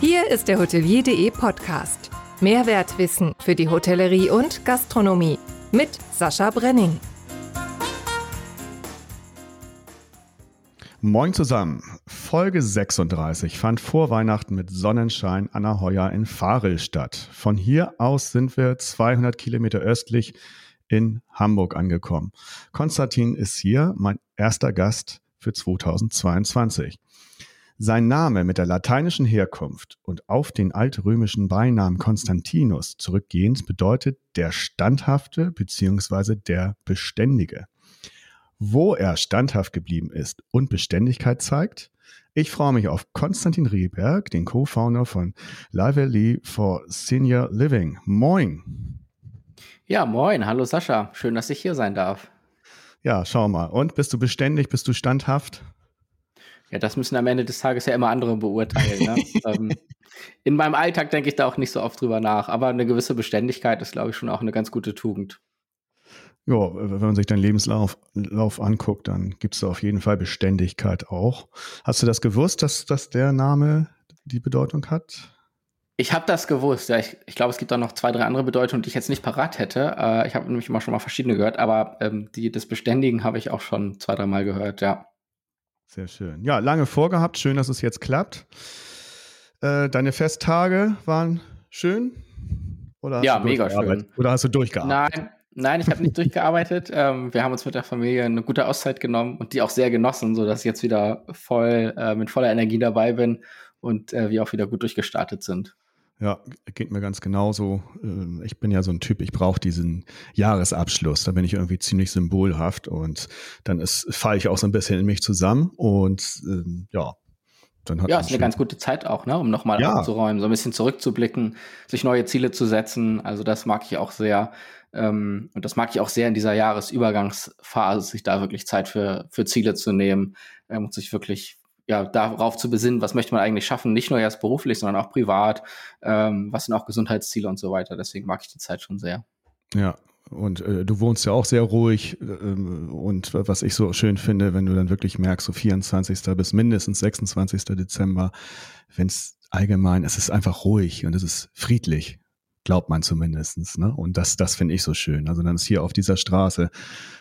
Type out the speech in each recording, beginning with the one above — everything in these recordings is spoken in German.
Hier ist der Hotelier.de Podcast. Mehrwertwissen für die Hotellerie und Gastronomie mit Sascha Brenning. Moin zusammen. Folge 36 fand vor Weihnachten mit Sonnenschein an der Heuer in Farel statt. Von hier aus sind wir 200 Kilometer östlich in Hamburg angekommen. Konstantin ist hier mein erster Gast für 2022. Sein Name mit der lateinischen Herkunft und auf den altrömischen Beinamen Konstantinus zurückgehend bedeutet der Standhafte bzw. der Beständige. Wo er standhaft geblieben ist und Beständigkeit zeigt, ich freue mich auf Konstantin Rieberg, den Co-Founder von Lively for Senior Living. Moin. Ja, moin. Hallo Sascha. Schön, dass ich hier sein darf. Ja, schau mal. Und bist du beständig? Bist du standhaft? Ja, das müssen am Ende des Tages ja immer andere beurteilen. Ne? ähm, in meinem Alltag denke ich da auch nicht so oft drüber nach, aber eine gewisse Beständigkeit ist, glaube ich, schon auch eine ganz gute Tugend. Ja, wenn man sich deinen Lebenslauf Lauf anguckt, dann gibt es da auf jeden Fall Beständigkeit auch. Hast du das gewusst, dass, dass der Name die Bedeutung hat? Ich habe das gewusst, ja. Ich, ich glaube, es gibt auch noch zwei, drei andere Bedeutungen, die ich jetzt nicht parat hätte. Äh, ich habe nämlich immer schon mal verschiedene gehört, aber ähm, die des Beständigen habe ich auch schon zwei, drei Mal gehört, ja. Sehr schön. Ja, lange vorgehabt. Schön, dass es jetzt klappt. Äh, deine Festtage waren schön? ja, mega schön. Oder hast du durchgearbeitet? Nein, nein, ich habe nicht durchgearbeitet. Ähm, wir haben uns mit der Familie eine gute Auszeit genommen und die auch sehr genossen, sodass ich jetzt wieder voll äh, mit voller Energie dabei bin und äh, wir auch wieder gut durchgestartet sind. Ja, geht mir ganz genauso. Ähm, ich bin ja so ein Typ, ich brauche diesen Jahresabschluss. Da bin ich irgendwie ziemlich symbolhaft und dann falle ich auch so ein bisschen in mich zusammen und ähm, ja, dann hat ja, ist eine ganz gute Zeit auch, ne, um nochmal ja. aufzuräumen, so ein bisschen zurückzublicken, sich neue Ziele zu setzen. Also das mag ich auch sehr. Ähm, und das mag ich auch sehr in dieser Jahresübergangsphase, sich da wirklich Zeit für, für Ziele zu nehmen ähm, und sich wirklich ja, darauf zu besinnen, was möchte man eigentlich schaffen, nicht nur erst beruflich, sondern auch privat, ähm, was sind auch Gesundheitsziele und so weiter. Deswegen mag ich die Zeit schon sehr. Ja, und äh, du wohnst ja auch sehr ruhig. Äh, und was ich so schön finde, wenn du dann wirklich merkst, so 24. bis mindestens 26. Dezember, wenn es allgemein, es ist einfach ruhig und es ist friedlich, glaubt man zumindestens. Ne? Und das, das finde ich so schön. Also dann ist hier auf dieser Straße,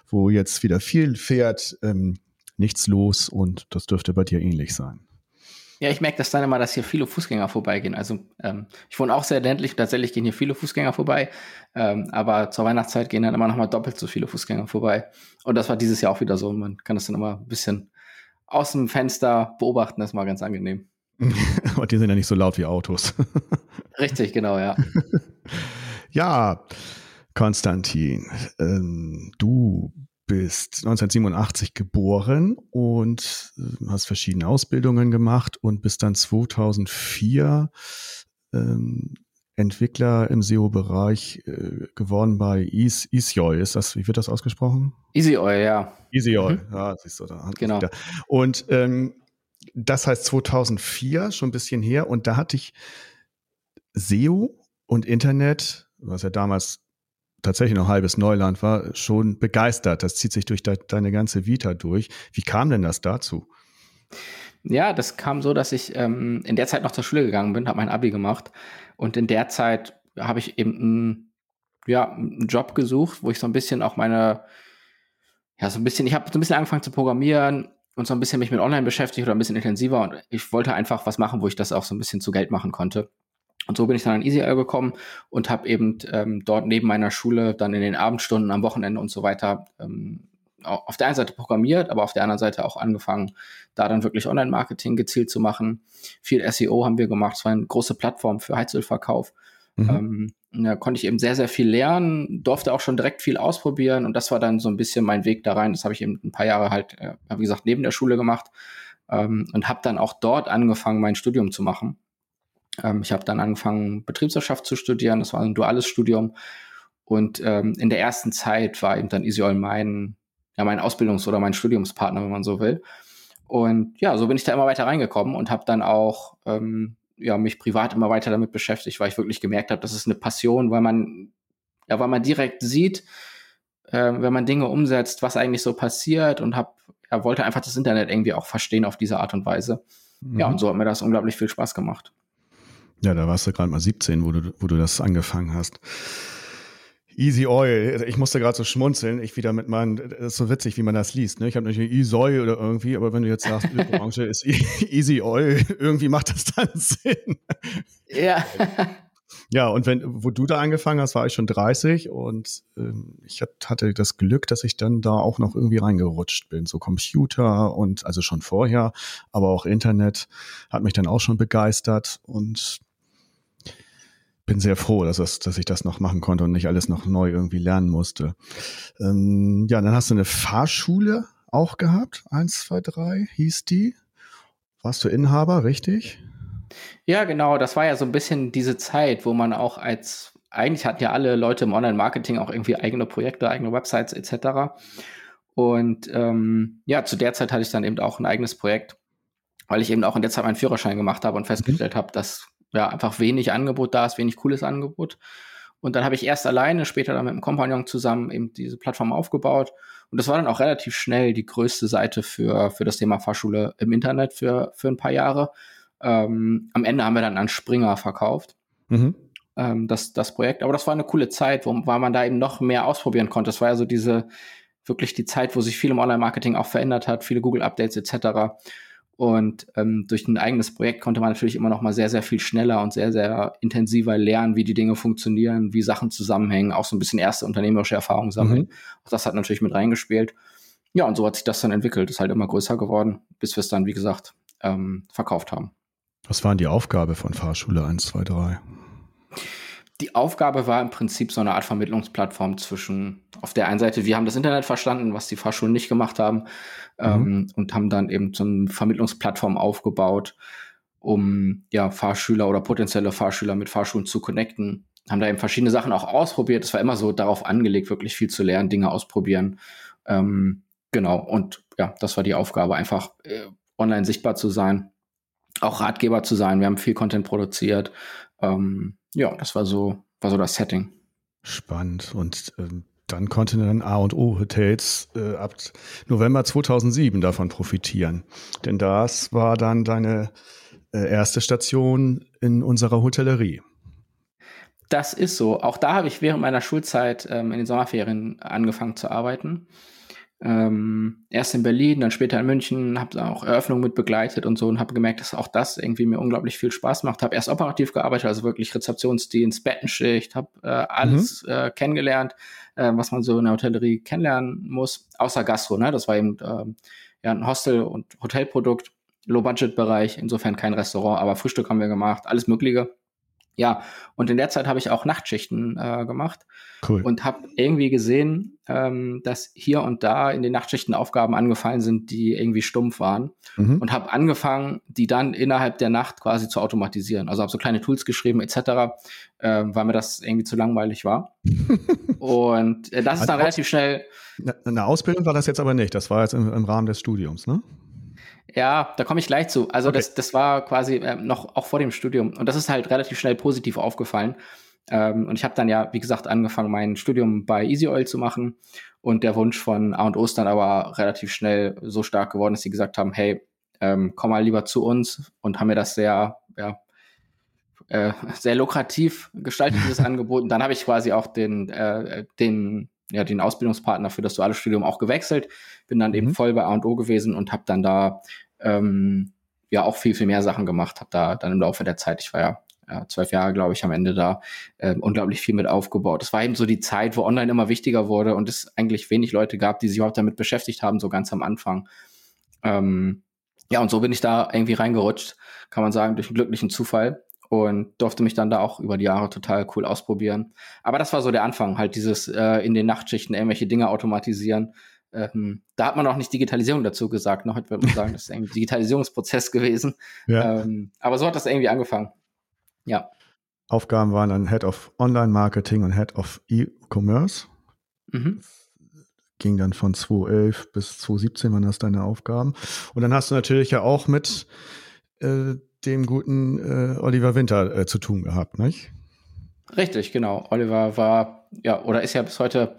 wo jetzt wieder viel fährt, ähm, nichts los und das dürfte bei dir ähnlich sein. Ja, ich merke das dann immer, dass hier viele Fußgänger vorbeigehen. Also ähm, ich wohne auch sehr ländlich, tatsächlich gehen hier viele Fußgänger vorbei, ähm, aber zur Weihnachtszeit gehen dann immer noch mal doppelt so viele Fußgänger vorbei. Und das war dieses Jahr auch wieder so. Man kann das dann immer ein bisschen aus dem Fenster beobachten, das ist mal ganz angenehm. Und die sind ja nicht so laut wie Autos. Richtig, genau, ja. ja, Konstantin, ähm, du bist 1987 geboren und äh, hast verschiedene Ausbildungen gemacht und bist dann 2004 ähm, Entwickler im SEO-Bereich äh, geworden bei Easyoy. Ist das, wie wird das ausgesprochen? Easyoy, ja. Easyoy, mhm. ja, siehst du da. Genau. Und ähm, das heißt 2004, schon ein bisschen her, und da hatte ich SEO und Internet, was ja damals tatsächlich noch halbes Neuland war, schon begeistert. Das zieht sich durch de deine ganze Vita durch. Wie kam denn das dazu? Ja, das kam so, dass ich ähm, in der Zeit noch zur Schule gegangen bin, habe mein Abi gemacht und in der Zeit habe ich eben einen, ja, einen Job gesucht, wo ich so ein bisschen auch meine, ja, so ein bisschen, ich habe so ein bisschen angefangen zu programmieren und so ein bisschen mich mit Online beschäftigt oder ein bisschen intensiver und ich wollte einfach was machen, wo ich das auch so ein bisschen zu Geld machen konnte. Und so bin ich dann an EasyL gekommen und habe eben ähm, dort neben meiner Schule dann in den Abendstunden, am Wochenende und so weiter ähm, auf der einen Seite programmiert, aber auf der anderen Seite auch angefangen, da dann wirklich Online-Marketing gezielt zu machen. Viel SEO haben wir gemacht. Es war eine große Plattform für Heizölverkauf. Mhm. Ähm, da konnte ich eben sehr, sehr viel lernen, durfte auch schon direkt viel ausprobieren und das war dann so ein bisschen mein Weg da rein. Das habe ich eben ein paar Jahre halt, äh, wie gesagt, neben der Schule gemacht ähm, und habe dann auch dort angefangen, mein Studium zu machen. Ähm, ich habe dann angefangen, Betriebswirtschaft zu studieren. Das war ein duales Studium. Und ähm, in der ersten Zeit war eben dann Isiol mein, ja, mein Ausbildungs- oder mein Studiumspartner, wenn man so will. Und ja, so bin ich da immer weiter reingekommen und habe dann auch ähm, ja, mich privat immer weiter damit beschäftigt, weil ich wirklich gemerkt habe, das ist eine Passion, weil man, ja, weil man direkt sieht, äh, wenn man Dinge umsetzt, was eigentlich so passiert und hab, ja, wollte einfach das Internet irgendwie auch verstehen auf diese Art und Weise. Mhm. Ja, und so hat mir das unglaublich viel Spaß gemacht. Ja, da warst du gerade mal 17, wo du, wo du das angefangen hast. Easy Oil. Ich musste gerade so schmunzeln. Ich wieder mit meinen, das ist so witzig, wie man das liest. Ne? Ich habe natürlich Easy Oil oder irgendwie, aber wenn du jetzt sagst, Branche ist Easy Oil, irgendwie macht das dann Sinn. Ja. Ja, und wenn, wo du da angefangen hast, war ich schon 30 und ähm, ich hatte das Glück, dass ich dann da auch noch irgendwie reingerutscht bin. So Computer und also schon vorher, aber auch Internet hat mich dann auch schon begeistert und bin sehr froh, dass, das, dass ich das noch machen konnte und nicht alles noch neu irgendwie lernen musste. Ähm, ja, dann hast du eine Fahrschule auch gehabt. Eins, zwei, drei hieß die. Warst du Inhaber, richtig? Ja, genau. Das war ja so ein bisschen diese Zeit, wo man auch als, eigentlich hatten ja alle Leute im Online-Marketing auch irgendwie eigene Projekte, eigene Websites etc. Und ähm, ja, zu der Zeit hatte ich dann eben auch ein eigenes Projekt, weil ich eben auch in der Zeit meinen Führerschein gemacht habe und festgestellt habe, dass ja einfach wenig Angebot da ist, wenig cooles Angebot. Und dann habe ich erst alleine, später dann mit einem Kompagnon zusammen eben diese Plattform aufgebaut. Und das war dann auch relativ schnell die größte Seite für, für das Thema Fahrschule im Internet für, für ein paar Jahre. Ähm, am Ende haben wir dann an Springer verkauft. Mhm. Ähm, das, das Projekt. Aber das war eine coole Zeit, wo, weil man da eben noch mehr ausprobieren konnte. Das war ja so diese, wirklich die Zeit, wo sich viel im Online-Marketing auch verändert hat, viele Google-Updates etc. Und ähm, durch ein eigenes Projekt konnte man natürlich immer noch mal sehr, sehr viel schneller und sehr, sehr intensiver lernen, wie die Dinge funktionieren, wie Sachen zusammenhängen, auch so ein bisschen erste unternehmerische Erfahrungen sammeln. Mhm. Auch das hat natürlich mit reingespielt. Ja, und so hat sich das dann entwickelt, ist halt immer größer geworden, bis wir es dann, wie gesagt, ähm, verkauft haben. Was waren die Aufgabe von Fahrschule 1, 2, 3? Die Aufgabe war im Prinzip so eine Art Vermittlungsplattform zwischen, auf der einen Seite, wir haben das Internet verstanden, was die Fahrschulen nicht gemacht haben, mhm. ähm, und haben dann eben so eine Vermittlungsplattform aufgebaut, um ja Fahrschüler oder potenzielle Fahrschüler mit Fahrschulen zu connecten. Haben da eben verschiedene Sachen auch ausprobiert. Es war immer so darauf angelegt, wirklich viel zu lernen, Dinge ausprobieren. Ähm, genau, und ja, das war die Aufgabe, einfach äh, online sichtbar zu sein auch Ratgeber zu sein. Wir haben viel Content produziert. Ähm, ja, das war so, war so das Setting. Spannend. Und ähm, dann konnten dann A und O Hotels äh, ab November 2007 davon profitieren. Denn das war dann deine äh, erste Station in unserer Hotellerie. Das ist so. Auch da habe ich während meiner Schulzeit ähm, in den Sommerferien angefangen zu arbeiten. Ähm, erst in Berlin, dann später in München, habe auch Eröffnungen mit begleitet und so und habe gemerkt, dass auch das irgendwie mir unglaublich viel Spaß macht. Habe erst operativ gearbeitet, also wirklich Rezeptionsdienst, Bettenschicht, habe äh, alles mhm. äh, kennengelernt, äh, was man so in der Hotellerie kennenlernen muss, außer Gastro. Ne? Das war eben ähm, ja, ein Hostel- und Hotelprodukt, Low-Budget-Bereich, insofern kein Restaurant, aber Frühstück haben wir gemacht, alles Mögliche. Ja, und in der Zeit habe ich auch Nachtschichten äh, gemacht cool. und habe irgendwie gesehen, ähm, dass hier und da in den Nachtschichten Aufgaben angefallen sind, die irgendwie stumpf waren mhm. und habe angefangen, die dann innerhalb der Nacht quasi zu automatisieren. Also habe so kleine Tools geschrieben etc., äh, weil mir das irgendwie zu langweilig war. und äh, das ist also dann relativ schnell. Eine Ausbildung war das jetzt aber nicht. Das war jetzt im, im Rahmen des Studiums, ne? Ja, da komme ich gleich zu. Also okay. das, das war quasi äh, noch auch vor dem Studium. Und das ist halt relativ schnell positiv aufgefallen. Ähm, und ich habe dann ja, wie gesagt, angefangen, mein Studium bei Easy Oil zu machen. Und der Wunsch von A und O ist dann aber relativ schnell so stark geworden, dass sie gesagt haben, hey, ähm, komm mal lieber zu uns und haben mir das sehr, ja, äh, sehr lukrativ gestaltet, dieses Angebot. Und dann habe ich quasi auch den, äh, den ja, den Ausbildungspartner für das duale Studium auch gewechselt, bin dann mhm. eben voll bei A&O gewesen und habe dann da ähm, ja auch viel, viel mehr Sachen gemacht, habe da dann im Laufe der Zeit, ich war ja ja, zwölf Jahre, glaube ich, am Ende da äh, unglaublich viel mit aufgebaut. Das war eben so die Zeit, wo Online immer wichtiger wurde und es eigentlich wenig Leute gab, die sich überhaupt damit beschäftigt haben, so ganz am Anfang. Ähm, ja, und so bin ich da irgendwie reingerutscht, kann man sagen, durch einen glücklichen Zufall und durfte mich dann da auch über die Jahre total cool ausprobieren. Aber das war so der Anfang, halt dieses äh, in den Nachtschichten irgendwelche Dinge automatisieren. Ähm, da hat man auch nicht Digitalisierung dazu gesagt. Noch heute würde man sagen, das ist ein Digitalisierungsprozess gewesen. Ja. Ähm, aber so hat das irgendwie angefangen. Ja. Aufgaben waren dann Head of Online Marketing und Head of E-Commerce. Mhm. Ging dann von 2011 bis 2017 waren das deine Aufgaben. Und dann hast du natürlich ja auch mit äh, dem guten äh, Oliver Winter äh, zu tun gehabt, nicht? Richtig, genau. Oliver war, ja, oder ist ja bis heute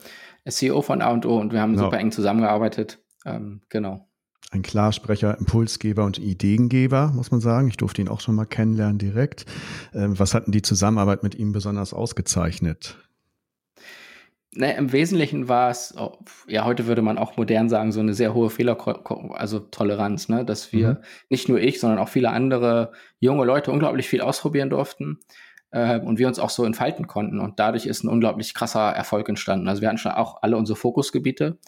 CEO von A&O und wir haben genau. super eng zusammengearbeitet. Ähm, genau. ein Klarsprecher, Impulsgeber und Ideengeber, muss man sagen. Ich durfte ihn auch schon mal kennenlernen direkt. Ähm, was hat denn die Zusammenarbeit mit ihm besonders ausgezeichnet? Ne, Im Wesentlichen war es, oh, ja, heute würde man auch modern sagen, so eine sehr hohe Fehler, also Toleranz, ne? dass wir, mhm. nicht nur ich, sondern auch viele andere junge Leute unglaublich viel ausprobieren durften äh, und wir uns auch so entfalten konnten. Und dadurch ist ein unglaublich krasser Erfolg entstanden. Also wir hatten schon auch alle unsere Fokusgebiete,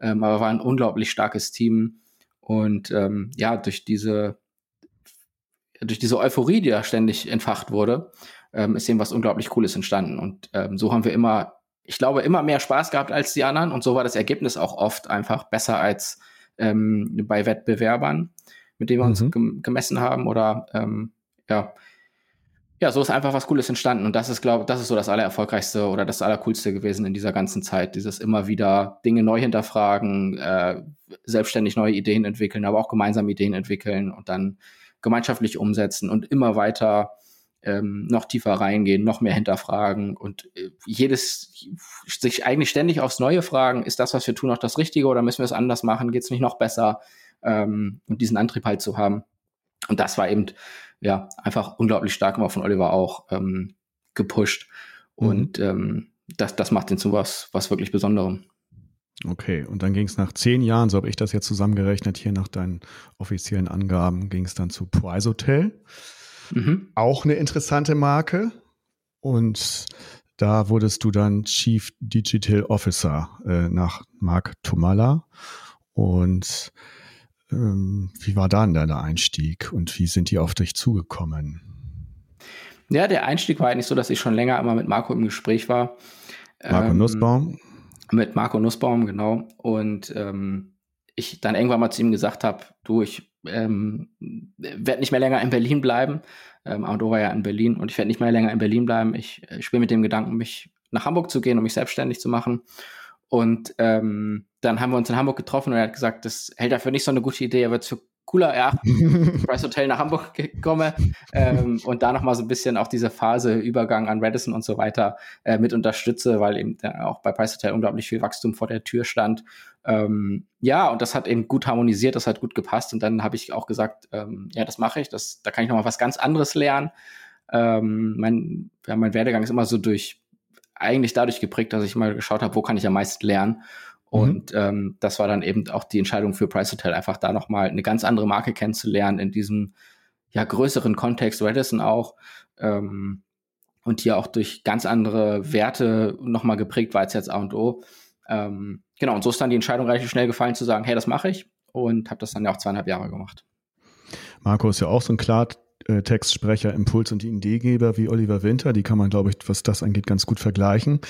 ähm, aber war ein unglaublich starkes Team. Und ähm, ja, durch diese, durch diese Euphorie, die da ständig entfacht wurde, ähm, ist eben was unglaublich Cooles entstanden. Und ähm, so haben wir immer ich glaube, immer mehr Spaß gehabt als die anderen und so war das Ergebnis auch oft einfach besser als ähm, bei Wettbewerbern, mit denen wir uns mhm. gemessen haben oder ähm, ja. Ja, so ist einfach was Cooles entstanden und das ist, glaube das ist so das allererfolgreichste oder das allercoolste gewesen in dieser ganzen Zeit. Dieses immer wieder Dinge neu hinterfragen, äh, selbstständig neue Ideen entwickeln, aber auch gemeinsam Ideen entwickeln und dann gemeinschaftlich umsetzen und immer weiter ähm, noch tiefer reingehen, noch mehr hinterfragen und äh, jedes sich eigentlich ständig aufs Neue fragen, ist das, was wir tun, auch das Richtige oder müssen wir es anders machen? Geht es nicht noch besser? Ähm, und diesen Antrieb halt zu haben. Und das war eben ja einfach unglaublich stark immer von Oliver auch ähm, gepusht. Mhm. Und ähm, das, das macht ihn zu was, was wirklich Besonderem. Okay, und dann ging es nach zehn Jahren, so habe ich das jetzt zusammengerechnet, hier nach deinen offiziellen Angaben, ging es dann zu Price Hotel. Mhm. Auch eine interessante Marke. Und da wurdest du dann Chief Digital Officer äh, nach Mark Tomala. Und ähm, wie war dann dein Einstieg und wie sind die auf dich zugekommen? Ja, der Einstieg war eigentlich so, dass ich schon länger immer mit Marco im Gespräch war. Marco ähm, Nussbaum? Mit Marco Nussbaum, genau. Und ähm, ich dann irgendwann mal zu ihm gesagt habe, du, ich ähm, werde nicht mehr länger in Berlin bleiben. Ähm, Ando war ja in Berlin und ich werde nicht mehr länger in Berlin bleiben. Ich, ich spiele mit dem Gedanken, mich nach Hamburg zu gehen, um mich selbstständig zu machen. Und ähm, dann haben wir uns in Hamburg getroffen und er hat gesagt, das hält er für nicht so eine gute Idee. Er wird für cooler erachten, Price Hotel nach Hamburg komme. Ähm, und da nochmal so ein bisschen auch diese Phase Übergang an Radisson und so weiter äh, mit unterstütze, weil eben auch bei Price Hotel unglaublich viel Wachstum vor der Tür stand. Ähm, ja, und das hat eben gut harmonisiert, das hat gut gepasst. Und dann habe ich auch gesagt, ähm, ja, das mache ich, das, da kann ich nochmal was ganz anderes lernen. Ähm, mein, ja, mein Werdegang ist immer so durch, eigentlich dadurch geprägt, dass ich mal geschaut habe, wo kann ich am meisten lernen Mhm. Und ähm, das war dann eben auch die Entscheidung für Price Hotel, einfach da nochmal eine ganz andere Marke kennenzulernen in diesem ja größeren Kontext, Redison auch. Ähm, und hier auch durch ganz andere Werte nochmal geprägt war als jetzt A und O. Ähm, genau, und so ist dann die Entscheidung relativ schnell gefallen zu sagen, hey, das mache ich und habe das dann ja auch zweieinhalb Jahre gemacht. Marco ist ja auch so ein klar äh, Textsprecher, Impuls und Ideengeber wie Oliver Winter. Die kann man, glaube ich, was das angeht, ganz gut vergleichen.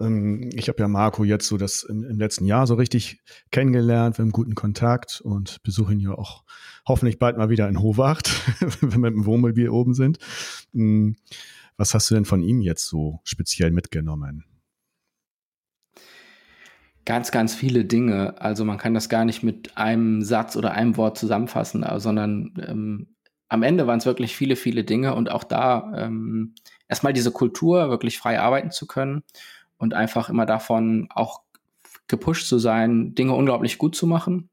Ähm, ich habe ja Marco jetzt so das im, im, letzten Jahr so richtig kennengelernt. Wir haben guten Kontakt und besuchen ihn ja auch hoffentlich bald mal wieder in Howacht, wenn wir mit dem Wohnmobil oben sind. Ähm, was hast du denn von ihm jetzt so speziell mitgenommen? Ganz, ganz viele Dinge. Also man kann das gar nicht mit einem Satz oder einem Wort zusammenfassen, sondern ähm, am Ende waren es wirklich viele, viele Dinge und auch da ähm, erstmal diese Kultur, wirklich frei arbeiten zu können und einfach immer davon auch gepusht zu sein, Dinge unglaublich gut zu machen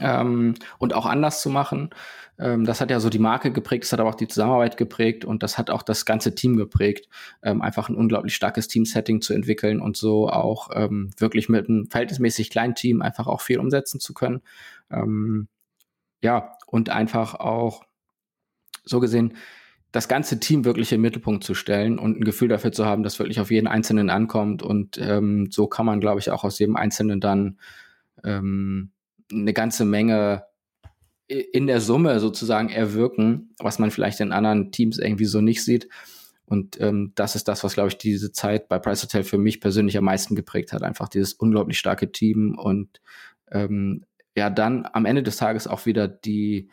ähm, und auch anders zu machen. Ähm, das hat ja so die Marke geprägt, das hat aber auch die Zusammenarbeit geprägt und das hat auch das ganze Team geprägt, ähm, einfach ein unglaublich starkes Teamsetting zu entwickeln und so auch ähm, wirklich mit einem verhältnismäßig kleinen Team einfach auch viel umsetzen zu können. Ähm, ja, und einfach auch so gesehen das ganze Team wirklich im Mittelpunkt zu stellen und ein Gefühl dafür zu haben, dass wirklich auf jeden Einzelnen ankommt. Und ähm, so kann man, glaube ich, auch aus jedem Einzelnen dann ähm, eine ganze Menge in der Summe sozusagen erwirken, was man vielleicht in anderen Teams irgendwie so nicht sieht. Und ähm, das ist das, was, glaube ich, diese Zeit bei Price Hotel für mich persönlich am meisten geprägt hat. Einfach dieses unglaublich starke Team und ähm, ja, dann am Ende des Tages auch wieder die,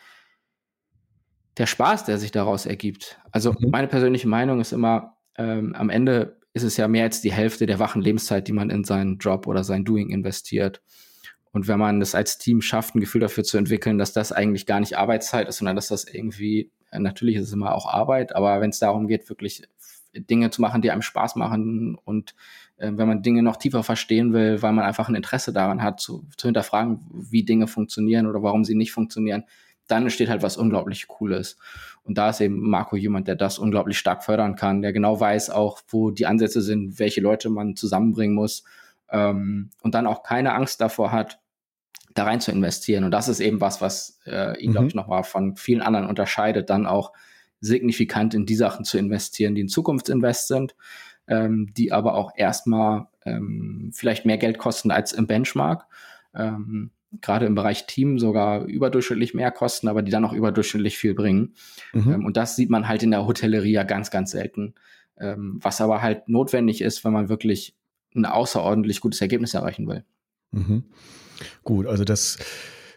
der Spaß, der sich daraus ergibt. Also mhm. meine persönliche Meinung ist immer, ähm, am Ende ist es ja mehr als die Hälfte der wachen Lebenszeit, die man in seinen Job oder sein Doing investiert. Und wenn man das als Team schafft, ein Gefühl dafür zu entwickeln, dass das eigentlich gar nicht Arbeitszeit ist, sondern dass das irgendwie, natürlich ist es immer auch Arbeit, aber wenn es darum geht, wirklich Dinge zu machen, die einem Spaß machen und äh, wenn man Dinge noch tiefer verstehen will, weil man einfach ein Interesse daran hat, zu, zu hinterfragen, wie Dinge funktionieren oder warum sie nicht funktionieren, dann entsteht halt was unglaublich Cooles. Und da ist eben Marco jemand, der das unglaublich stark fördern kann, der genau weiß auch, wo die Ansätze sind, welche Leute man zusammenbringen muss ähm, und dann auch keine Angst davor hat, da rein zu investieren. Und das ist eben was, was äh, ihn, mhm. glaube ich, nochmal von vielen anderen unterscheidet, dann auch signifikant in die Sachen zu investieren, die in Zukunftsinvest sind, ähm, die aber auch erstmal ähm, vielleicht mehr Geld kosten als im Benchmark. Ähm, gerade im Bereich Team sogar überdurchschnittlich mehr kosten, aber die dann auch überdurchschnittlich viel bringen. Mhm. Ähm, und das sieht man halt in der Hotellerie ja ganz, ganz selten. Ähm, was aber halt notwendig ist, wenn man wirklich ein außerordentlich gutes Ergebnis erreichen will. Mhm. Gut, also das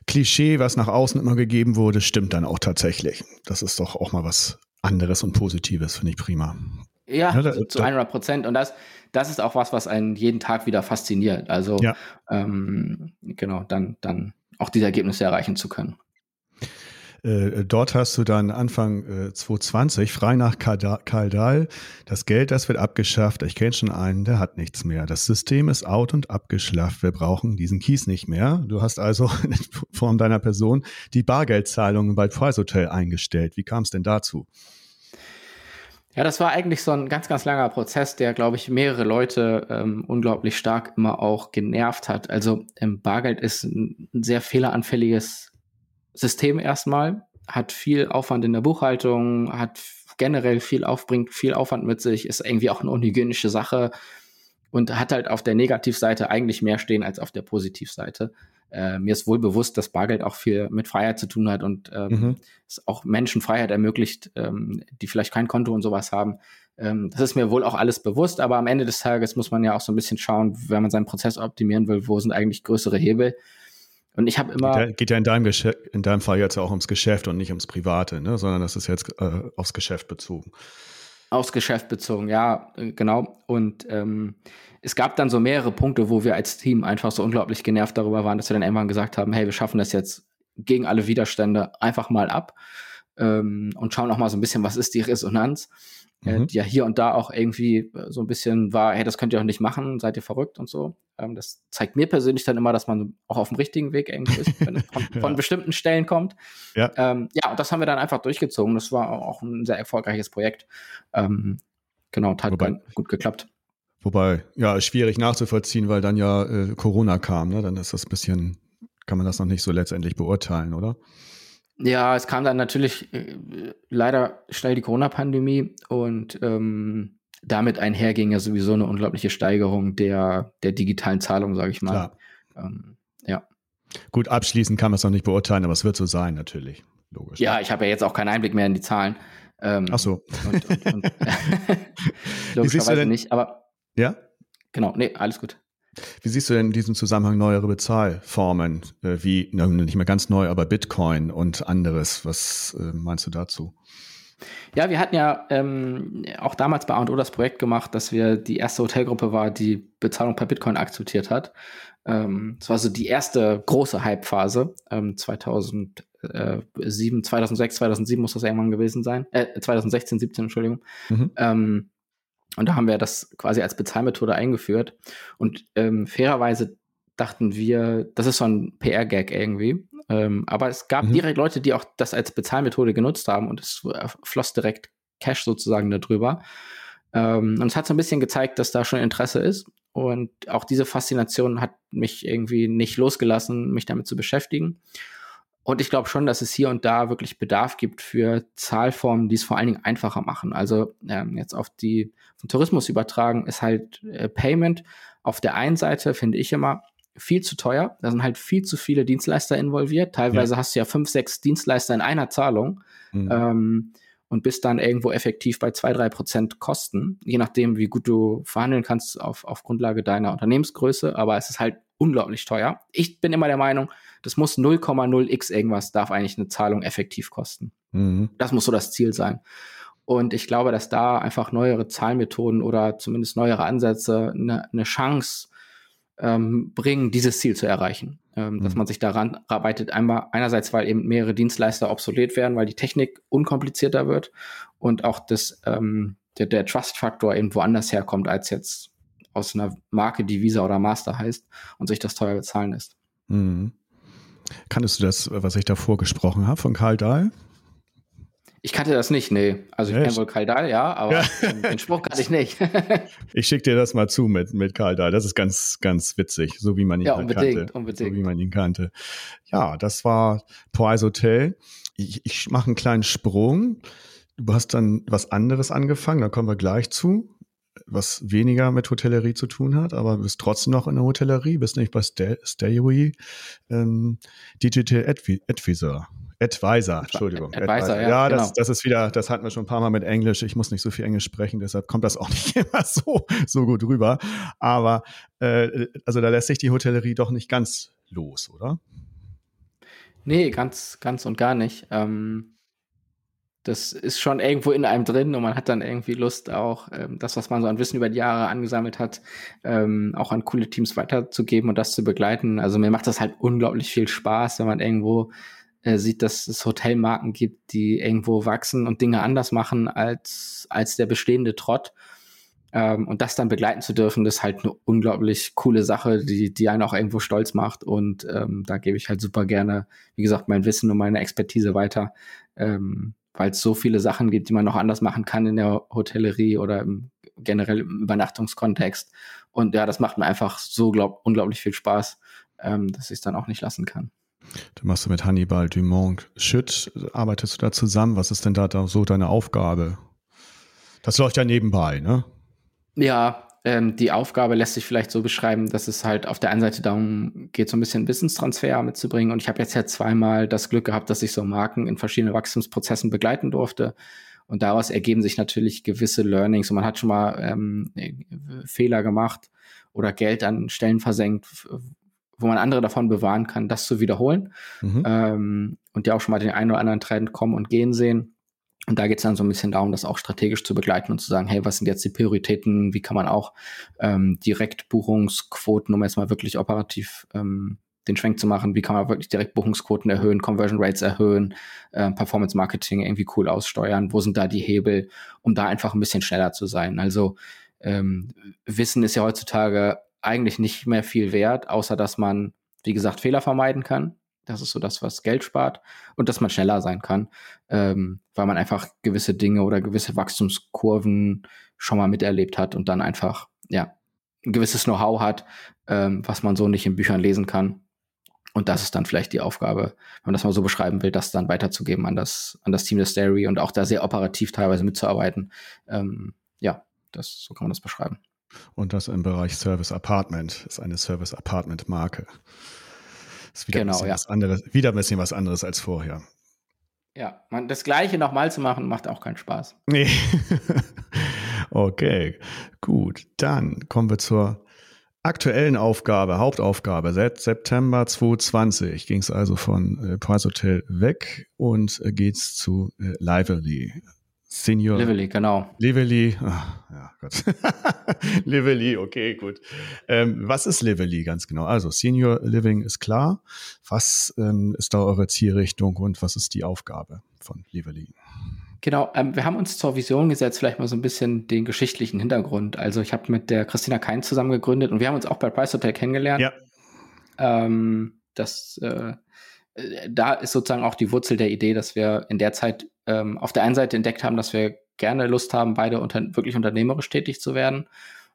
Klischee, was nach außen immer gegeben wurde, stimmt dann auch tatsächlich. Das ist doch auch mal was anderes und Positives, finde ich prima. Ja, ja da, zu 100 Prozent. Und das, das ist auch was, was einen jeden Tag wieder fasziniert. Also, ja. ähm, genau, dann, dann auch diese Ergebnisse erreichen zu können. Äh, dort hast du dann Anfang äh, 2020 frei nach Kaldal. Das Geld, das wird abgeschafft. Ich kenne schon einen, der hat nichts mehr. Das System ist out und abgeschlafft. Wir brauchen diesen Kies nicht mehr. Du hast also in Form deiner Person die Bargeldzahlungen bei Price Hotel eingestellt. Wie kam es denn dazu? Ja, das war eigentlich so ein ganz, ganz langer Prozess, der, glaube ich, mehrere Leute ähm, unglaublich stark immer auch genervt hat. Also ähm, Bargeld ist ein sehr fehleranfälliges System erstmal, hat viel Aufwand in der Buchhaltung, hat generell viel aufbringt, viel Aufwand mit sich, ist irgendwie auch eine unhygienische Sache und hat halt auf der Negativseite eigentlich mehr stehen als auf der Positivseite. Äh, mir ist wohl bewusst, dass Bargeld auch viel mit Freiheit zu tun hat und ähm, mhm. es auch Menschen Freiheit ermöglicht, ähm, die vielleicht kein Konto und sowas haben. Ähm, das ist mir wohl auch alles bewusst, aber am Ende des Tages muss man ja auch so ein bisschen schauen, wenn man seinen Prozess optimieren will, wo sind eigentlich größere Hebel. Und ich habe immer. Geht ja, geht ja in, deinem in deinem Fall jetzt auch ums Geschäft und nicht ums Private, ne? sondern das ist jetzt äh, aufs Geschäft bezogen. Aufs Geschäft bezogen, ja, äh, genau. Und ähm, es gab dann so mehrere Punkte, wo wir als Team einfach so unglaublich genervt darüber waren, dass wir dann irgendwann gesagt haben, hey, wir schaffen das jetzt gegen alle Widerstände einfach mal ab ähm, und schauen auch mal so ein bisschen, was ist die Resonanz. Äh, mhm. die ja hier und da auch irgendwie äh, so ein bisschen war, hey, das könnt ihr auch nicht machen, seid ihr verrückt und so. Ähm, das zeigt mir persönlich dann immer, dass man auch auf dem richtigen Weg irgendwie ist, wenn es von, ja. von bestimmten Stellen kommt. Ja. Ähm, ja, und das haben wir dann einfach durchgezogen. Das war auch ein sehr erfolgreiches Projekt. Ähm, genau, hat Wobei, gut geklappt. Wobei, ja, schwierig nachzuvollziehen, weil dann ja äh, Corona kam, ne? Dann ist das ein bisschen, kann man das noch nicht so letztendlich beurteilen, oder? Ja, es kam dann natürlich äh, leider schnell die Corona-Pandemie und ähm, damit einher ging ja sowieso eine unglaubliche Steigerung der, der digitalen Zahlung, sage ich mal. Ähm, ja. Gut, abschließend kann man es noch nicht beurteilen, aber es wird so sein, natürlich. Logisch. Ja, ich habe ja jetzt auch keinen Einblick mehr in die Zahlen. Ähm, Ach so. Und, und, und logischerweise nicht, aber. Ja? Genau, nee, alles gut. Wie siehst du denn in diesem Zusammenhang neuere Bezahlformen, äh, wie, na, nicht mehr ganz neu, aber Bitcoin und anderes? Was äh, meinst du dazu? Ja, wir hatten ja ähm, auch damals bei A&O das Projekt gemacht, dass wir die erste Hotelgruppe war, die Bezahlung per Bitcoin akzeptiert hat. Ähm, das war so die erste große Hype-Phase. Ähm, 2007, 2006, 2007 muss das irgendwann gewesen sein. Äh, 2016, 17, Entschuldigung. Mhm. Ähm, und da haben wir das quasi als Bezahlmethode eingeführt. Und ähm, fairerweise dachten wir, das ist so ein PR-Gag irgendwie. Ähm, aber es gab mhm. direkt Leute, die auch das als Bezahlmethode genutzt haben und es floss direkt Cash sozusagen darüber. Ähm, und es hat so ein bisschen gezeigt, dass da schon Interesse ist. Und auch diese Faszination hat mich irgendwie nicht losgelassen, mich damit zu beschäftigen. Und ich glaube schon, dass es hier und da wirklich Bedarf gibt für Zahlformen, die es vor allen Dingen einfacher machen. Also ähm, jetzt auf die vom Tourismus übertragen ist halt äh, Payment auf der einen Seite finde ich immer viel zu teuer. Da sind halt viel zu viele Dienstleister involviert. Teilweise ja. hast du ja fünf, sechs Dienstleister in einer Zahlung. Mhm. Ähm, und bist dann irgendwo effektiv bei zwei, drei Prozent Kosten, je nachdem, wie gut du verhandeln kannst auf, auf Grundlage deiner Unternehmensgröße. Aber es ist halt unglaublich teuer. Ich bin immer der Meinung, das muss 0,0x irgendwas darf eigentlich eine Zahlung effektiv kosten. Mhm. Das muss so das Ziel sein. Und ich glaube, dass da einfach neuere Zahlmethoden oder zumindest neuere Ansätze eine, eine Chance ähm, bringen, dieses Ziel zu erreichen. Ähm, mhm. Dass man sich daran arbeitet, einmal einerseits, weil eben mehrere Dienstleister obsolet werden, weil die Technik unkomplizierter wird und auch das, ähm, der, der Trust-Faktor eben woanders herkommt, als jetzt aus einer Marke, die Visa oder Master heißt und sich das teuer bezahlen lässt. Mhm. Kanntest du das, was ich davor gesprochen habe, von Karl Dahl? Ich kannte das nicht, nee. Also ich kenne wohl Karl Dahl, ja, aber ja. den Spruch kannte ich nicht. ich schicke dir das mal zu mit, mit Karl Dahl. Das ist ganz, ganz witzig, so wie man ihn ja, halt unbedingt, kannte. Unbedingt. So wie man ihn kannte. Ja, das war Poise Hotel. Ich, ich mache einen kleinen Sprung. Du hast dann was anderes angefangen, da kommen wir gleich zu was weniger mit Hotellerie zu tun hat, aber bist trotzdem noch in der Hotellerie, bist nicht bei Stayaway, ähm, Digital Advisor. Advisor, Entschuldigung. Advisor, ja. Ja, genau. das, das ist wieder, das hatten wir schon ein paar Mal mit Englisch. Ich muss nicht so viel Englisch sprechen, deshalb kommt das auch nicht immer so, so gut rüber. Aber äh, also da lässt sich die Hotellerie doch nicht ganz los, oder? Nee, ganz, ganz und gar nicht. Ähm, das ist schon irgendwo in einem drin und man hat dann irgendwie Lust, auch ähm, das, was man so an Wissen über die Jahre angesammelt hat, ähm, auch an coole Teams weiterzugeben und das zu begleiten. Also mir macht das halt unglaublich viel Spaß, wenn man irgendwo äh, sieht, dass es Hotelmarken gibt, die irgendwo wachsen und Dinge anders machen als, als der bestehende Trott. Ähm, und das dann begleiten zu dürfen, das ist halt eine unglaublich coole Sache, die, die einen auch irgendwo stolz macht. Und ähm, da gebe ich halt super gerne, wie gesagt, mein Wissen und meine Expertise weiter. Ähm, weil es so viele Sachen gibt, die man noch anders machen kann in der Hotellerie oder im, generell im Übernachtungskontext. Und ja, das macht mir einfach so glaub, unglaublich viel Spaß, ähm, dass ich es dann auch nicht lassen kann. Du machst du mit Hannibal Dumont Schütt, arbeitest du da zusammen? Was ist denn da so deine Aufgabe? Das läuft ja nebenbei, ne? Ja, ähm, die Aufgabe lässt sich vielleicht so beschreiben, dass es halt auf der einen Seite darum geht, so ein bisschen Wissenstransfer mitzubringen. Und ich habe jetzt ja zweimal das Glück gehabt, dass ich so Marken in verschiedenen Wachstumsprozessen begleiten durfte. Und daraus ergeben sich natürlich gewisse Learnings. Und man hat schon mal ähm, Fehler gemacht oder Geld an Stellen versenkt, wo man andere davon bewahren kann, das zu wiederholen. Mhm. Ähm, und ja auch schon mal den einen oder anderen Trend kommen und gehen sehen. Und da geht es dann so ein bisschen darum, das auch strategisch zu begleiten und zu sagen, hey, was sind jetzt die Prioritäten? Wie kann man auch ähm, Direktbuchungsquoten, um jetzt mal wirklich operativ ähm, den Schwenk zu machen, wie kann man wirklich Direktbuchungsquoten erhöhen, Conversion Rates erhöhen, äh, Performance Marketing irgendwie cool aussteuern, wo sind da die Hebel, um da einfach ein bisschen schneller zu sein. Also ähm, Wissen ist ja heutzutage eigentlich nicht mehr viel wert, außer dass man, wie gesagt, Fehler vermeiden kann. Das ist so das, was Geld spart und dass man schneller sein kann, ähm, weil man einfach gewisse Dinge oder gewisse Wachstumskurven schon mal miterlebt hat und dann einfach, ja, ein gewisses Know-how hat, ähm, was man so nicht in Büchern lesen kann. Und das ist dann vielleicht die Aufgabe, wenn man das mal so beschreiben will, das dann weiterzugeben an das, an das Team der Stary und auch da sehr operativ teilweise mitzuarbeiten. Ähm, ja, das, so kann man das beschreiben. Und das im Bereich Service Apartment ist eine Service Apartment Marke. Ist wieder, genau, ein ja. was anderes, wieder ein bisschen was anderes als vorher. Ja, man, das Gleiche nochmal zu machen, macht auch keinen Spaß. Nee. okay, gut. Dann kommen wir zur aktuellen Aufgabe, Hauptaufgabe. Seit September 2020 ging es also von äh, Price Hotel weg und äh, geht's zu äh, Lively. Senior. Lively, genau. Lively, ach, ja Gott. Lively, okay, gut. Ähm, was ist Lively ganz genau? Also Senior Living ist klar. Was ähm, ist da eure Zielrichtung und was ist die Aufgabe von Lively? Genau, ähm, wir haben uns zur Vision gesetzt, vielleicht mal so ein bisschen den geschichtlichen Hintergrund. Also ich habe mit der Christina Kein zusammen gegründet und wir haben uns auch bei Price Hotel kennengelernt. Ja. Ähm, das äh, da ist sozusagen auch die Wurzel der Idee, dass wir in der Zeit ähm, auf der einen Seite entdeckt haben, dass wir gerne Lust haben, beide unter, wirklich unternehmerisch tätig zu werden.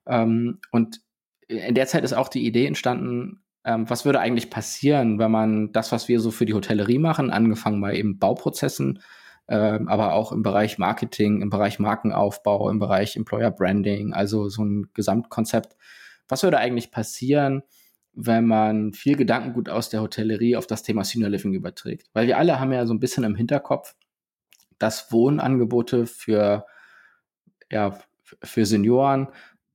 Ähm, und in der Zeit ist auch die Idee entstanden, ähm, was würde eigentlich passieren, wenn man das, was wir so für die Hotellerie machen, angefangen bei eben Bauprozessen, ähm, aber auch im Bereich Marketing, im Bereich Markenaufbau, im Bereich Employer Branding, also so ein Gesamtkonzept, was würde eigentlich passieren, wenn man viel Gedankengut aus der Hotellerie auf das Thema Senior Living überträgt. Weil wir alle haben ja so ein bisschen im Hinterkopf, dass Wohnangebote für, ja, für Senioren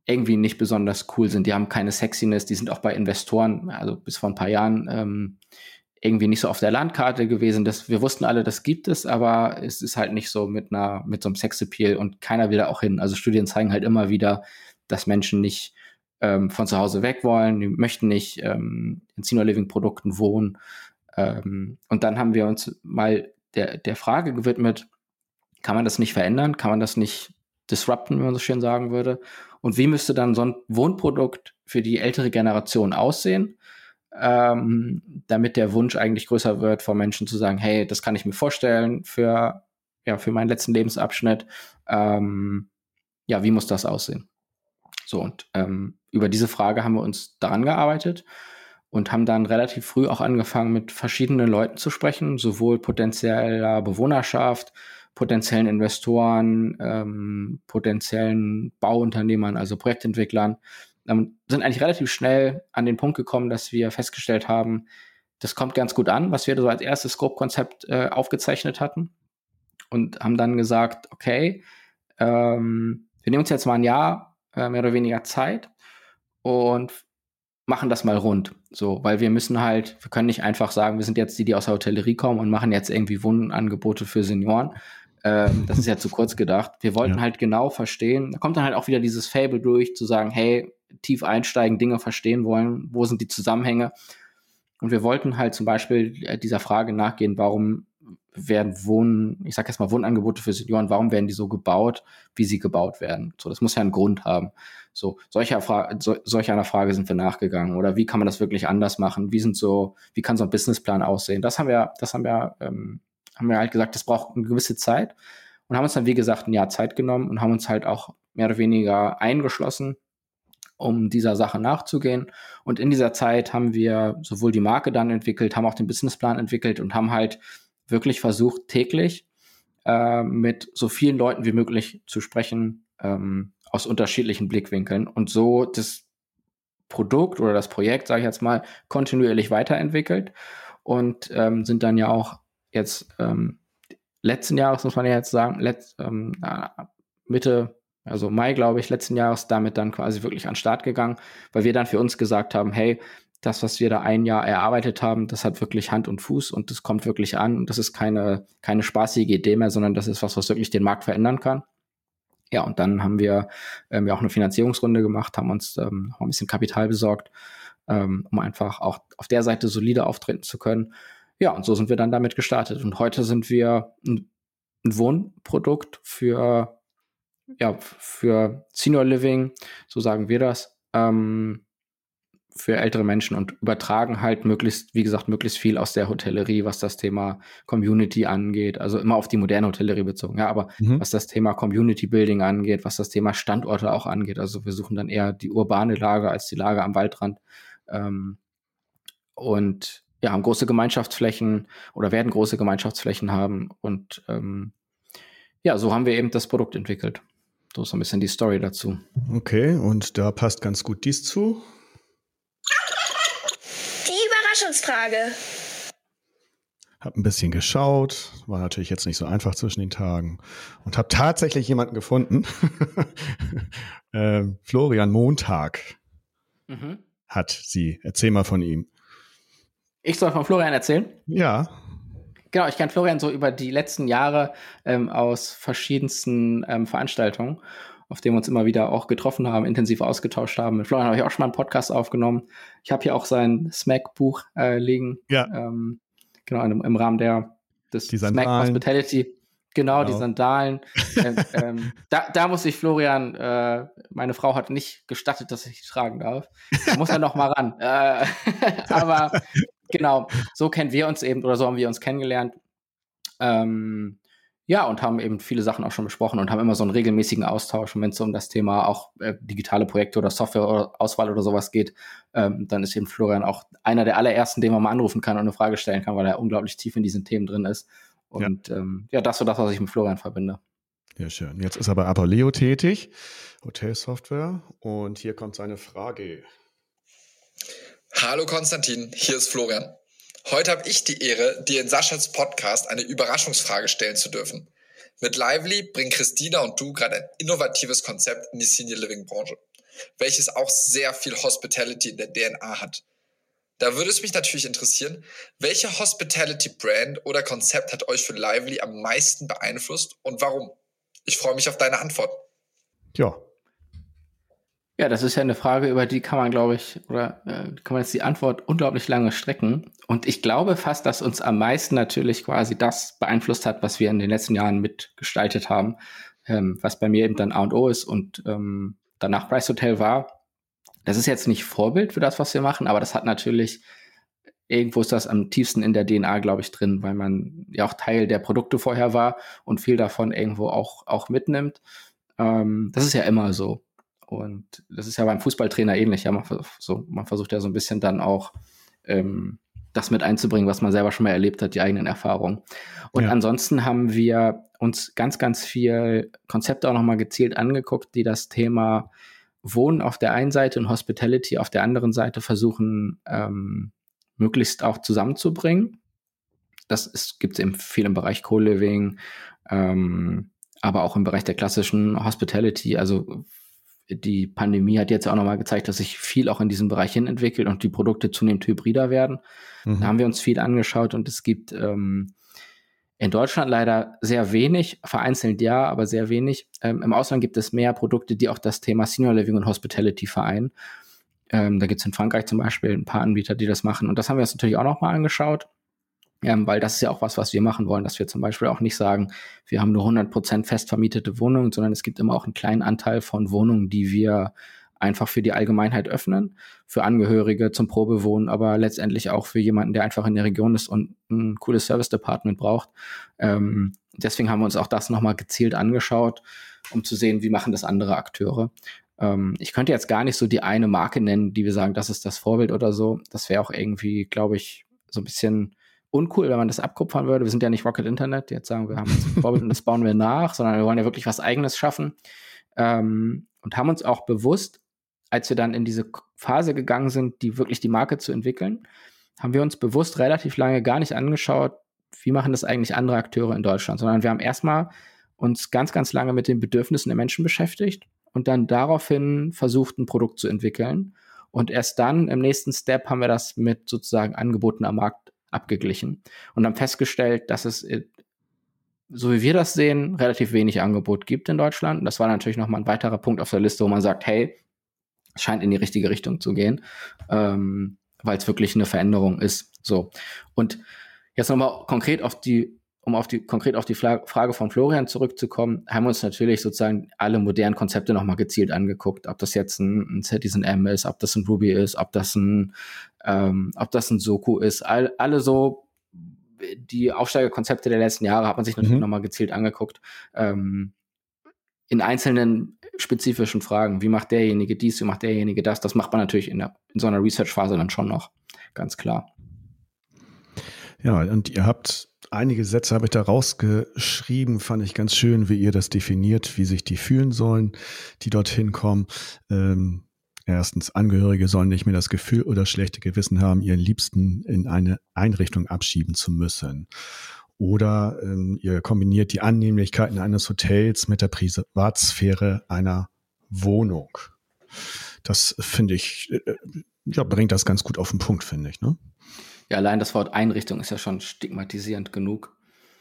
irgendwie nicht besonders cool sind. Die haben keine Sexiness, die sind auch bei Investoren, also bis vor ein paar Jahren, ähm, irgendwie nicht so auf der Landkarte gewesen. Das, wir wussten alle, das gibt es, aber es ist halt nicht so mit einer, mit so einem Sexappeal und keiner will da auch hin. Also Studien zeigen halt immer wieder, dass Menschen nicht ähm, von zu Hause weg wollen, die möchten nicht ähm, in Senior Living Produkten wohnen. Ähm, und dann haben wir uns mal der, der Frage gewidmet, kann man das nicht verändern? Kann man das nicht disrupten, wie man so schön sagen würde. Und wie müsste dann so ein Wohnprodukt für die ältere Generation aussehen, ähm, damit der Wunsch eigentlich größer wird von Menschen zu sagen, hey, das kann ich mir vorstellen für, ja, für meinen letzten Lebensabschnitt. Ähm, ja, wie muss das aussehen? So, und ähm, über diese Frage haben wir uns daran gearbeitet und haben dann relativ früh auch angefangen, mit verschiedenen Leuten zu sprechen, sowohl potenzieller Bewohnerschaft, potenziellen Investoren, ähm, potenziellen Bauunternehmern, also Projektentwicklern, ähm, sind eigentlich relativ schnell an den Punkt gekommen, dass wir festgestellt haben, das kommt ganz gut an, was wir so als erstes Scope-Konzept äh, aufgezeichnet hatten und haben dann gesagt, okay, ähm, wir nehmen uns jetzt mal ein Jahr äh, mehr oder weniger Zeit und machen das mal rund. So, weil wir müssen halt, wir können nicht einfach sagen, wir sind jetzt die, die aus der Hotellerie kommen und machen jetzt irgendwie Wohnangebote für Senioren. Ähm, das ist ja zu kurz gedacht. Wir wollten ja. halt genau verstehen, da kommt dann halt auch wieder dieses Fable durch, zu sagen, hey, tief einsteigen, Dinge verstehen wollen, wo sind die Zusammenhänge? Und wir wollten halt zum Beispiel äh, dieser Frage nachgehen, warum werden Wohn, ich sag jetzt mal Wohnangebote für Senioren, warum werden die so gebaut, wie sie gebaut werden? So, das muss ja einen Grund haben. So, solcher Fra so, solch einer Frage sind wir nachgegangen. Oder wie kann man das wirklich anders machen? Wie sind so, wie kann so ein Businessplan aussehen? Das haben wir, das haben wir, ähm, haben wir halt gesagt, das braucht eine gewisse Zeit. Und haben uns dann, wie gesagt, ein Jahr Zeit genommen und haben uns halt auch mehr oder weniger eingeschlossen, um dieser Sache nachzugehen. Und in dieser Zeit haben wir sowohl die Marke dann entwickelt, haben auch den Businessplan entwickelt und haben halt wirklich versucht, täglich äh, mit so vielen Leuten wie möglich zu sprechen, ähm, aus unterschiedlichen Blickwinkeln und so das Produkt oder das Projekt, sage ich jetzt mal, kontinuierlich weiterentwickelt und ähm, sind dann ja auch jetzt ähm, letzten Jahres, muss man ja jetzt sagen, letzt, ähm, Mitte, also Mai, glaube ich, letzten Jahres damit dann quasi wirklich an den Start gegangen, weil wir dann für uns gesagt haben, hey, das, was wir da ein Jahr erarbeitet haben, das hat wirklich Hand und Fuß und das kommt wirklich an. Und das ist keine, keine spaßige Idee mehr, sondern das ist was, was wirklich den Markt verändern kann. Ja, und dann haben wir ähm, ja auch eine Finanzierungsrunde gemacht, haben uns ähm, auch ein bisschen Kapital besorgt, ähm, um einfach auch auf der Seite solide auftreten zu können. Ja, und so sind wir dann damit gestartet. Und heute sind wir ein, Wohnprodukt für, ja, für Senior Living, so sagen wir das. Ähm, für ältere Menschen und übertragen halt möglichst, wie gesagt, möglichst viel aus der Hotellerie, was das Thema Community angeht, also immer auf die moderne Hotellerie bezogen, ja, aber mhm. was das Thema Community Building angeht, was das Thema Standorte auch angeht, also wir suchen dann eher die urbane Lage als die Lage am Waldrand ähm, und ja, haben große Gemeinschaftsflächen oder werden große Gemeinschaftsflächen haben und ähm, ja, so haben wir eben das Produkt entwickelt. So ist ein bisschen die Story dazu. Okay, und da passt ganz gut dies zu. Überraschungsfrage. Hab ein bisschen geschaut, war natürlich jetzt nicht so einfach zwischen den Tagen und habe tatsächlich jemanden gefunden. äh, Florian Montag mhm. hat sie. Erzähl mal von ihm. Ich soll von Florian erzählen? Ja. Genau, ich kenne Florian so über die letzten Jahre ähm, aus verschiedensten ähm, Veranstaltungen auf dem wir uns immer wieder auch getroffen haben, intensiv ausgetauscht haben. Mit Florian habe ich auch schon mal einen Podcast aufgenommen. Ich habe hier auch sein Smack-Buch äh, liegen. Ja. Ähm, genau, im, im, Rahmen der des die Smack Hospitality. Genau, genau, die Sandalen. ähm, ähm, da, da muss ich Florian, äh, meine Frau hat nicht gestattet, dass ich die tragen darf. Da muss er noch mal ran. Äh, aber genau, so kennen wir uns eben oder so haben wir uns kennengelernt. Ähm, ja, und haben eben viele Sachen auch schon besprochen und haben immer so einen regelmäßigen Austausch. Und wenn es um das Thema auch äh, digitale Projekte oder Softwareauswahl oder sowas geht, ähm, dann ist eben Florian auch einer der allerersten, den man mal anrufen kann und eine Frage stellen kann, weil er unglaublich tief in diesen Themen drin ist. Und ja, ähm, ja das ist so das, was ich mit Florian verbinde. Ja, schön. Jetzt ist er bei Apoleo tätig, Hotelsoftware. Und hier kommt seine Frage. Hallo Konstantin, hier ist Florian. Heute habe ich die Ehre, dir in Saschas Podcast eine Überraschungsfrage stellen zu dürfen. Mit Lively bringen Christina und du gerade ein innovatives Konzept in die Senior Living Branche, welches auch sehr viel Hospitality in der DNA hat. Da würde es mich natürlich interessieren, welche Hospitality Brand oder Konzept hat euch für Lively am meisten beeinflusst und warum? Ich freue mich auf deine Antwort. Ja, ja, das ist ja eine Frage, über die kann man, glaube ich, oder äh, kann man jetzt die Antwort unglaublich lange strecken. Und ich glaube fast, dass uns am meisten natürlich quasi das beeinflusst hat, was wir in den letzten Jahren mitgestaltet haben. ähm, was bei mir eben dann A und O ist und ähm, danach Price Hotel war. Das ist jetzt nicht Vorbild für das, was wir machen, aber das hat natürlich irgendwo ist das am tiefsten in der DNA, glaube ich, drin, weil man ja auch Teil der Produkte vorher war und viel davon irgendwo auch, auch mitnimmt. Ähm, das ist ja immer so. Und das ist ja beim Fußballtrainer ähnlich. Ja, man, so, man versucht ja so ein bisschen dann auch ähm, das mit einzubringen, was man selber schon mal erlebt hat, die eigenen Erfahrungen. Und ja. ansonsten haben wir uns ganz, ganz viel Konzepte auch nochmal gezielt angeguckt, die das Thema Wohnen auf der einen Seite und Hospitality auf der anderen Seite versuchen, ähm, möglichst auch zusammenzubringen. Das gibt es eben viel im Bereich Co-Living, ähm, aber auch im Bereich der klassischen Hospitality. Also die Pandemie hat jetzt auch nochmal gezeigt, dass sich viel auch in diesem Bereich hin entwickelt und die Produkte zunehmend hybrider werden. Mhm. Da haben wir uns viel angeschaut und es gibt ähm, in Deutschland leider sehr wenig, vereinzelt ja, aber sehr wenig. Ähm, Im Ausland gibt es mehr Produkte, die auch das Thema Senior Living und Hospitality vereinen. Ähm, da gibt es in Frankreich zum Beispiel ein paar Anbieter, die das machen. Und das haben wir uns natürlich auch nochmal angeschaut, ähm, weil das ist ja auch was, was wir machen wollen, dass wir zum Beispiel auch nicht sagen, wir haben nur 100% fest vermietete Wohnungen, sondern es gibt immer auch einen kleinen Anteil von Wohnungen, die wir einfach für die Allgemeinheit öffnen, für Angehörige zum Probewohnen, aber letztendlich auch für jemanden, der einfach in der Region ist und ein cooles Service Department braucht. Ähm, deswegen haben wir uns auch das nochmal gezielt angeschaut, um zu sehen, wie machen das andere Akteure. Ähm, ich könnte jetzt gar nicht so die eine Marke nennen, die wir sagen, das ist das Vorbild oder so. Das wäre auch irgendwie, glaube ich, so ein bisschen uncool, wenn man das abkupfern würde. Wir sind ja nicht Rocket Internet, die jetzt sagen, wir haben jetzt ein Vorbild und das bauen wir nach, sondern wir wollen ja wirklich was Eigenes schaffen. Ähm, und haben uns auch bewusst, als wir dann in diese Phase gegangen sind, die wirklich die Marke zu entwickeln, haben wir uns bewusst relativ lange gar nicht angeschaut, wie machen das eigentlich andere Akteure in Deutschland, sondern wir haben erstmal uns ganz, ganz lange mit den Bedürfnissen der Menschen beschäftigt und dann daraufhin versucht, ein Produkt zu entwickeln. Und erst dann im nächsten Step haben wir das mit sozusagen Angeboten am Markt abgeglichen und haben festgestellt, dass es, äh, so wie wir das sehen, relativ wenig Angebot gibt in Deutschland. Das war natürlich nochmal ein weiterer Punkt auf der Liste, wo man sagt, hey, es scheint in die richtige Richtung zu gehen, ähm, weil es wirklich eine Veränderung ist. So. Und jetzt nochmal konkret auf die um auf die, konkret auf die Frage von Florian zurückzukommen, haben wir uns natürlich sozusagen alle modernen Konzepte nochmal gezielt angeguckt. Ob das jetzt ein, ein Citizen M ist, ob das ein Ruby ist, ob das ein, ähm, ob das ein Soku ist. All, alle so die Aufsteigerkonzepte der letzten Jahre hat man sich natürlich mhm. nochmal gezielt angeguckt. Ähm, in einzelnen spezifischen Fragen. Wie macht derjenige dies, wie macht derjenige das? Das macht man natürlich in, der, in so einer Research-Phase dann schon noch. Ganz klar. Ja, und ihr habt einige Sätze habe ich da rausgeschrieben, fand ich ganz schön, wie ihr das definiert, wie sich die fühlen sollen, die dorthin kommen. Ähm, erstens, Angehörige sollen nicht mehr das Gefühl oder schlechte Gewissen haben, ihren Liebsten in eine Einrichtung abschieben zu müssen. Oder ähm, ihr kombiniert die Annehmlichkeiten eines Hotels mit der Privatsphäre einer Wohnung. Das finde ich, äh, ja, bringt das ganz gut auf den Punkt, finde ich. Ne? Ja, allein das Wort Einrichtung ist ja schon stigmatisierend genug.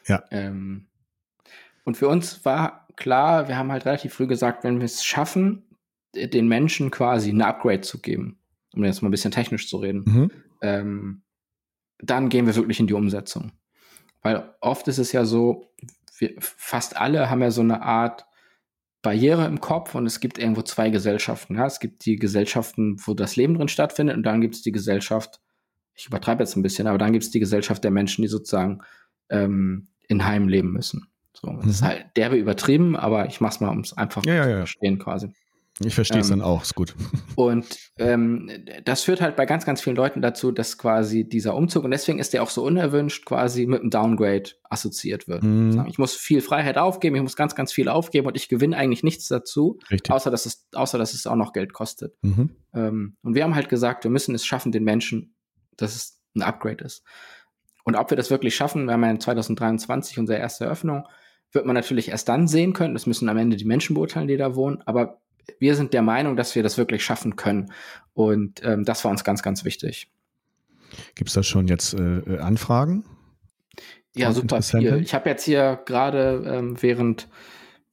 Ja. Ähm, und für uns war klar, wir haben halt relativ früh gesagt, wenn wir es schaffen, den Menschen quasi ein Upgrade zu geben, um jetzt mal ein bisschen technisch zu reden, mhm. ähm, dann gehen wir wirklich in die Umsetzung. Weil oft ist es ja so, wir, fast alle haben ja so eine Art Barriere im Kopf und es gibt irgendwo zwei Gesellschaften. Ja? Es gibt die Gesellschaften, wo das Leben drin stattfindet und dann gibt es die Gesellschaft, ich übertreibe jetzt ein bisschen, aber dann gibt es die Gesellschaft der Menschen, die sozusagen ähm, in Heim leben müssen. So, das mhm. ist halt derbe übertrieben, aber ich mach's mal, um es einfach ja, zu ja, verstehen quasi. Ich verstehe es ähm, dann auch, ist gut. Und ähm, das führt halt bei ganz, ganz vielen Leuten dazu, dass quasi dieser Umzug, und deswegen ist der auch so unerwünscht, quasi mit einem Downgrade assoziiert wird. Mhm. Ich muss viel Freiheit aufgeben, ich muss ganz, ganz viel aufgeben und ich gewinne eigentlich nichts dazu, Richtig. außer dass es, außer dass es auch noch Geld kostet. Mhm. Ähm, und wir haben halt gesagt, wir müssen es schaffen, den Menschen dass es ein Upgrade ist. Und ob wir das wirklich schaffen, wir haben ja in 2023 unsere erste Eröffnung, wird man natürlich erst dann sehen können. Das müssen am Ende die Menschen beurteilen, die da wohnen. Aber wir sind der Meinung, dass wir das wirklich schaffen können. Und ähm, das war uns ganz, ganz wichtig. Gibt es da schon jetzt äh, äh Anfragen? Ja, super viel. Ich habe jetzt hier gerade, ähm, während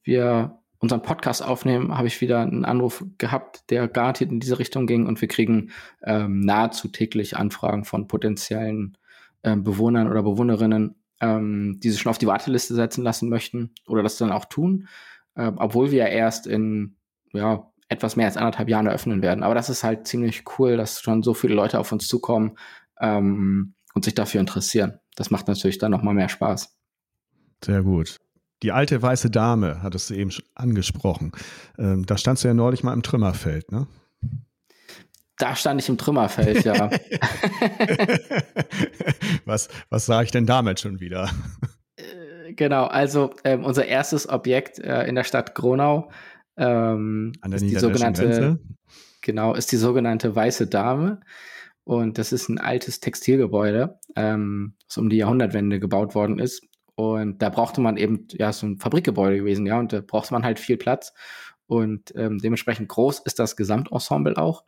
wir unseren Podcast aufnehmen, habe ich wieder einen Anruf gehabt, der garantiert in diese Richtung ging und wir kriegen ähm, nahezu täglich Anfragen von potenziellen ähm, Bewohnern oder Bewohnerinnen, ähm, die sich schon auf die Warteliste setzen lassen möchten oder das dann auch tun. äh, obwohl wir erst in ja, etwas mehr als anderthalb Jahren eröffnen werden. Aber das ist halt ziemlich cool, dass schon so viele Leute auf uns zukommen ähm, und sich dafür interessieren. Das macht natürlich dann nochmal mehr Spaß. Sehr gut. Die alte weiße Dame, hattest du eben angesprochen. Ähm, da standst du ja neulich mal im Trümmerfeld, ne? Da stand ich im Trümmerfeld, ja. was, was sage ich denn damit schon wieder? Äh, genau, also ähm, unser erstes Objekt äh, in der Stadt Gronau ähm, An der ist die sogenannte, Grenze. genau, ist die sogenannte Weiße Dame. Und das ist ein altes Textilgebäude, ähm, das um die Jahrhundertwende gebaut worden ist. Und da brauchte man eben, ja, so ein Fabrikgebäude gewesen, ja, und da brauchte man halt viel Platz. Und ähm, dementsprechend groß ist das Gesamtensemble auch.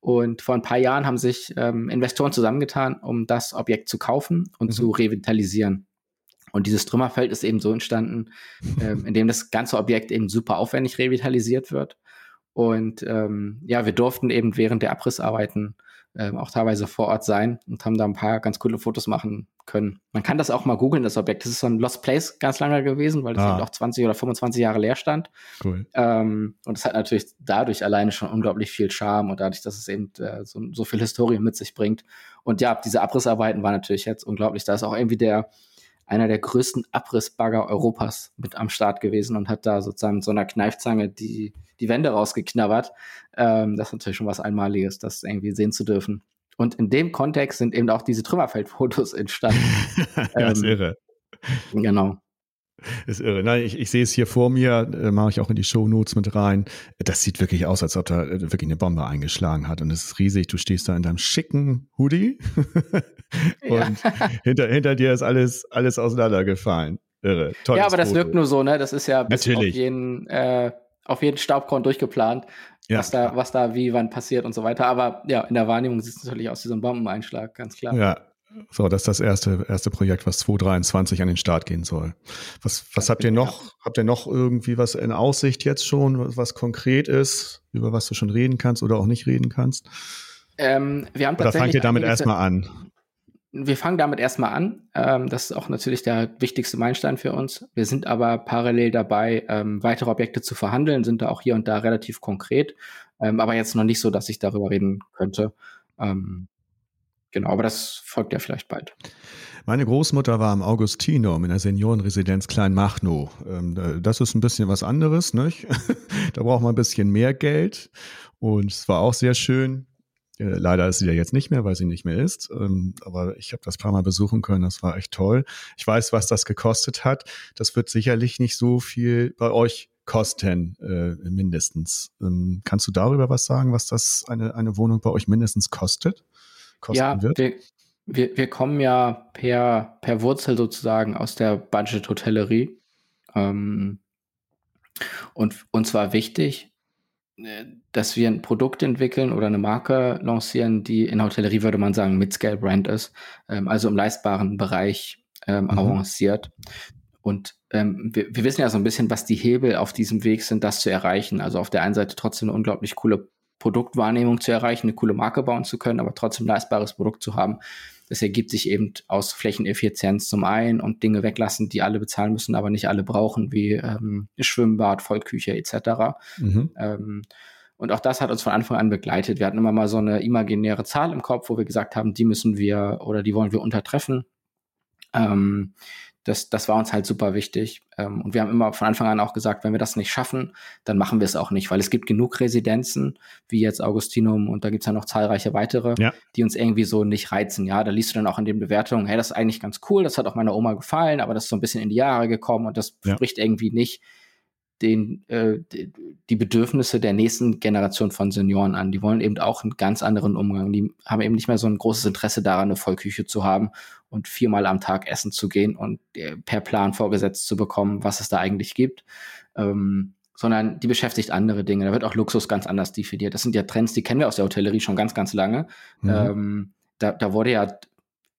Und vor ein paar Jahren haben sich ähm, Investoren zusammengetan, um das Objekt zu kaufen und mhm. zu revitalisieren. Und dieses Trümmerfeld ist eben so entstanden, ähm, indem das ganze Objekt eben super aufwendig revitalisiert wird. Und ähm, ja, wir durften eben während der Abrissarbeiten ähm, auch teilweise vor Ort sein und haben da ein paar ganz coole Fotos machen können. Man kann das auch mal googeln, das Objekt. Das ist so ein Lost Place ganz lange gewesen, weil das ah. eben auch 20 oder 25 Jahre leer stand. Cool. Ähm, und es hat natürlich dadurch alleine schon unglaublich viel Charme und dadurch, dass es eben äh, so, so viel Historie mit sich bringt. Und ja, diese Abrissarbeiten waren natürlich jetzt unglaublich. Da ist auch irgendwie der einer der größten Abrissbagger Europas mit am Start gewesen und hat da sozusagen mit so einer Kneifzange die, die Wände rausgeknabbert. Ähm, das ist natürlich schon was Einmaliges, das irgendwie sehen zu dürfen. Und in dem Kontext sind eben auch diese Trümmerfeldfotos entstanden. ja, ist ähm, irre. Genau. Ist irre. Nein, ich, ich sehe es hier vor mir, äh, mache ich auch in die Show Notes mit rein. Das sieht wirklich aus, als ob da äh, wirklich eine Bombe eingeschlagen hat. Und es ist riesig. Du stehst da in deinem schicken Hoodie und ja. hinter, hinter dir ist alles, alles auseinandergefallen. Irre. Tolles ja, aber das Foto. wirkt nur so, ne? Das ist ja bis Natürlich. auf jeden, äh, auf jeden Staubkorn durchgeplant, ja. was, da, was da wie wann passiert und so weiter. Aber ja, in der Wahrnehmung sieht es natürlich aus wie so ein Bombeneinschlag, ganz klar. Ja, so, das ist das erste, erste Projekt, was 2023 an den Start gehen soll. Was, was habt ihr noch? Habt ihr noch irgendwie was in Aussicht jetzt schon, was, konkret ist, über was du schon reden kannst oder auch nicht reden kannst? Ähm, wir haben oder fangt ihr damit erstmal an? Wir fangen damit erstmal an. Ähm, das ist auch natürlich der wichtigste Meilenstein für uns. Wir sind aber parallel dabei, ähm, weitere Objekte zu verhandeln, sind da auch hier und da relativ konkret, ähm, aber jetzt noch nicht so, dass ich darüber reden könnte. Ähm, Genau, aber das folgt ja vielleicht bald. Meine Großmutter war im Augustinum in der Seniorenresidenz Kleinmachnow. Ähm, das ist ein bisschen was anderes, nicht? da braucht man ein bisschen mehr Geld. Und es war auch sehr schön. Äh, leider ist sie ja jetzt nicht mehr, weil sie nicht mehr ist. Ähm, aber ich habe das paar Mal besuchen können. Das war echt toll. Ich weiß, was das gekostet hat. Das wird sicherlich nicht so viel bei euch kosten, äh, mindestens. Ähm, kannst du darüber was sagen, was das eine, eine Wohnung bei euch mindestens kostet? Kosten ja, wird? Wir, wir, wir kommen ja per, per Wurzel sozusagen aus der Budget-Hotellerie. Ähm, und uns war wichtig, äh, dass wir ein Produkt entwickeln oder eine Marke lancieren, die in Hotellerie würde man sagen Mid-Scale-Brand ist, ähm, also im leistbaren Bereich ähm, mhm. avanciert. Und ähm, wir, wir, wissen ja so ein bisschen, was die Hebel auf diesem Weg sind, das zu erreichen. Also auf der einen Seite trotzdem eine unglaublich coole Produktwahrnehmung zu erreichen, eine coole Marke bauen zu können, aber trotzdem leistbares Produkt zu haben. Das ergibt sich eben aus Flächeneffizienz zum einen und Dinge weglassen, die alle bezahlen müssen, aber nicht alle brauchen, wie ähm, Schwimmbad, Vollküche etc. Mhm. Ähm, und auch das hat uns von Anfang an begleitet. Wir hatten immer mal so eine imaginäre Zahl im Kopf, wo wir gesagt haben, die müssen wir oder die wollen wir untertreffen. Ähm, das, das war uns halt super wichtig. Ähm, und wir haben immer von Anfang an auch gesagt, wenn wir das nicht schaffen, dann machen wir es auch nicht, weil es gibt genug Residenzen, wie jetzt Augustinum und da gibt's ja noch zahlreiche weitere, ja. die uns irgendwie so nicht reizen. Ja, da liest du dann auch in den Bewertungen, hey, das ist eigentlich ganz cool, das hat auch meiner Oma gefallen, aber das ist so ein bisschen in die Jahre gekommen und das ja. spricht irgendwie nicht den, äh, die Bedürfnisse der nächsten Generation von Senioren an. Die wollen eben auch einen ganz anderen Umgang. Die haben eben nicht mehr so ein großes Interesse daran, eine Vollküche zu haben und viermal am Tag essen zu gehen und äh, per Plan vorgesetzt zu bekommen, was es da eigentlich gibt. Ähm, sondern die beschäftigt andere Dinge. Da wird auch Luxus ganz anders definiert. Das sind ja Trends, die kennen wir aus der Hotellerie schon ganz, ganz lange. Mhm. Ähm, da, da wurde ja,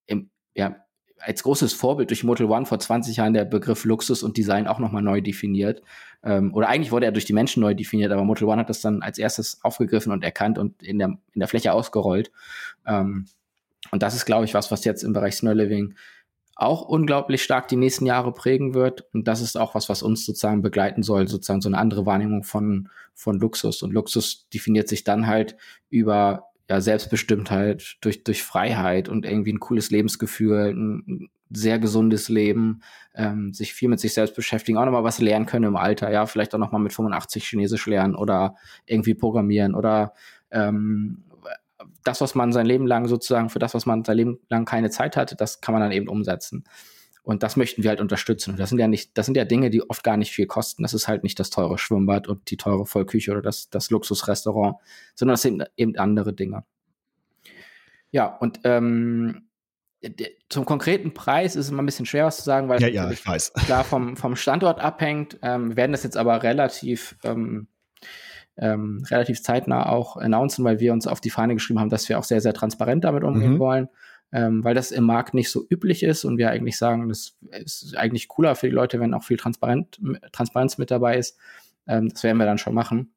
im, ja als großes Vorbild durch Motel One vor 20 Jahren der Begriff Luxus und Design auch nochmal neu definiert. Ähm, oder eigentlich wurde er durch die Menschen neu definiert, aber Motel One hat das dann als erstes aufgegriffen und erkannt und in der, in der Fläche ausgerollt. Ähm, und das ist, glaube ich, was, was jetzt im Bereich Snow Living auch unglaublich stark die nächsten Jahre prägen wird. Und das ist auch was, was uns sozusagen begleiten soll, sozusagen so eine andere Wahrnehmung von, von Luxus. Und Luxus definiert sich dann halt über ja, Selbstbestimmtheit, durch, durch Freiheit und irgendwie ein cooles Lebensgefühl, ein sehr gesundes Leben, ähm, sich viel mit sich selbst beschäftigen, auch nochmal was lernen können im Alter, ja, vielleicht auch nochmal mit 85 Chinesisch lernen oder irgendwie programmieren oder ähm, das, was man sein Leben lang sozusagen, für das, was man sein Leben lang keine Zeit hatte, das kann man dann eben umsetzen. Und das möchten wir halt unterstützen. Und das sind ja nicht, das sind ja Dinge, die oft gar nicht viel kosten. Das ist halt nicht das teure Schwimmbad und die teure Vollküche oder das, das Luxusrestaurant, sondern das sind eben andere Dinge. Ja, und ähm, zum konkreten Preis ist es immer ein bisschen schwer was zu sagen, weil ja, ja, klar vom, vom Standort abhängt. Ähm, wir werden das jetzt aber relativ ähm, ähm, relativ zeitnah auch announcen, weil wir uns auf die Fahne geschrieben haben, dass wir auch sehr, sehr transparent damit umgehen mhm. wollen, ähm, weil das im Markt nicht so üblich ist und wir eigentlich sagen, das ist eigentlich cooler für die Leute, wenn auch viel Transparent, Transparenz mit dabei ist. Ähm, das werden wir dann schon machen.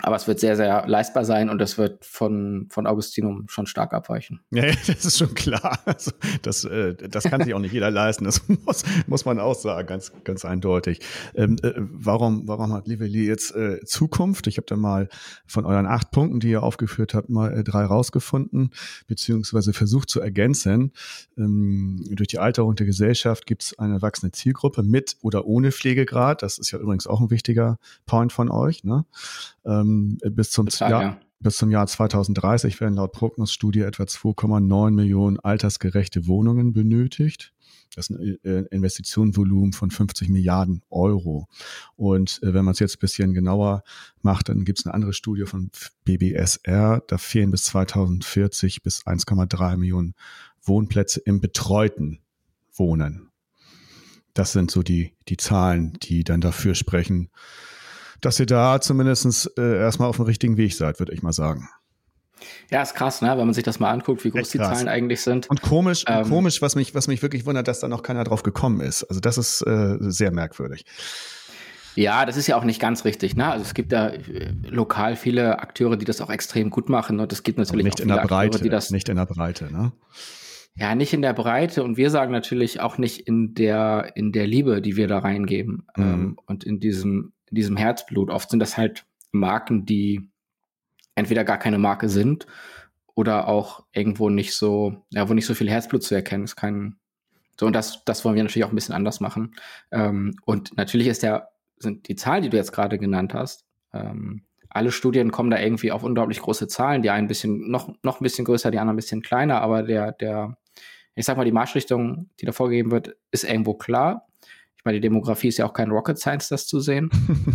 Aber es wird sehr, sehr leistbar sein und das wird von, von Augustinum schon stark abweichen. Ja, das ist schon klar. Also das, äh, das kann sich auch nicht jeder leisten. Das muss, muss man auch sagen, ganz, ganz eindeutig. Ähm, äh, warum, warum hat Liveli jetzt äh, Zukunft? Ich habe da mal von euren acht Punkten, die ihr aufgeführt habt, mal äh, drei rausgefunden, beziehungsweise versucht zu ergänzen. Ähm, durch die Alterung der Gesellschaft gibt es eine wachsende Zielgruppe mit oder ohne Pflegegrad. Das ist ja übrigens auch ein wichtiger Point von euch. Ne? Ähm, bis, zum Total, Jahr, ja. bis zum Jahr 2030 werden laut Prognos-Studie etwa 2,9 Millionen altersgerechte Wohnungen benötigt. Das ist ein äh, Investitionenvolumen von 50 Milliarden Euro. Und äh, wenn man es jetzt ein bisschen genauer macht, dann gibt es eine andere Studie von BBSR. Da fehlen bis 2040 bis 1,3 Millionen Wohnplätze im betreuten Wohnen. Das sind so die, die Zahlen, die dann dafür sprechen, dass ihr da zumindest äh, erstmal auf dem richtigen Weg seid, würde ich mal sagen. Ja, ist krass, ne? wenn man sich das mal anguckt, wie groß die Zahlen eigentlich sind. Und komisch, ähm, und komisch, was mich, was mich wirklich wundert, dass da noch keiner drauf gekommen ist. Also das ist äh, sehr merkwürdig. Ja, das ist ja auch nicht ganz richtig. Ne? Also es gibt da äh, lokal viele Akteure, die das auch extrem gut machen. Und es gibt natürlich nicht auch in der Breite, Akteure, die das nicht in der Breite, ne? Ja, nicht in der Breite und wir sagen natürlich auch nicht in der in der Liebe, die wir da reingeben mhm. ähm, und in diesem in diesem Herzblut. Oft sind das halt Marken, die entweder gar keine Marke sind oder auch irgendwo nicht so, ja, wo nicht so viel Herzblut zu erkennen ist. Kein, so, und das, das wollen wir natürlich auch ein bisschen anders machen. Ähm, und natürlich ist der, sind die Zahlen, die du jetzt gerade genannt hast, ähm, alle Studien kommen da irgendwie auf unglaublich große Zahlen, die einen ein bisschen, noch, noch ein bisschen größer, die anderen ein bisschen kleiner, aber der, der, ich sag mal, die Marschrichtung, die da vorgegeben wird, ist irgendwo klar meine, die Demografie ist ja auch kein Rocket Science, das zu sehen.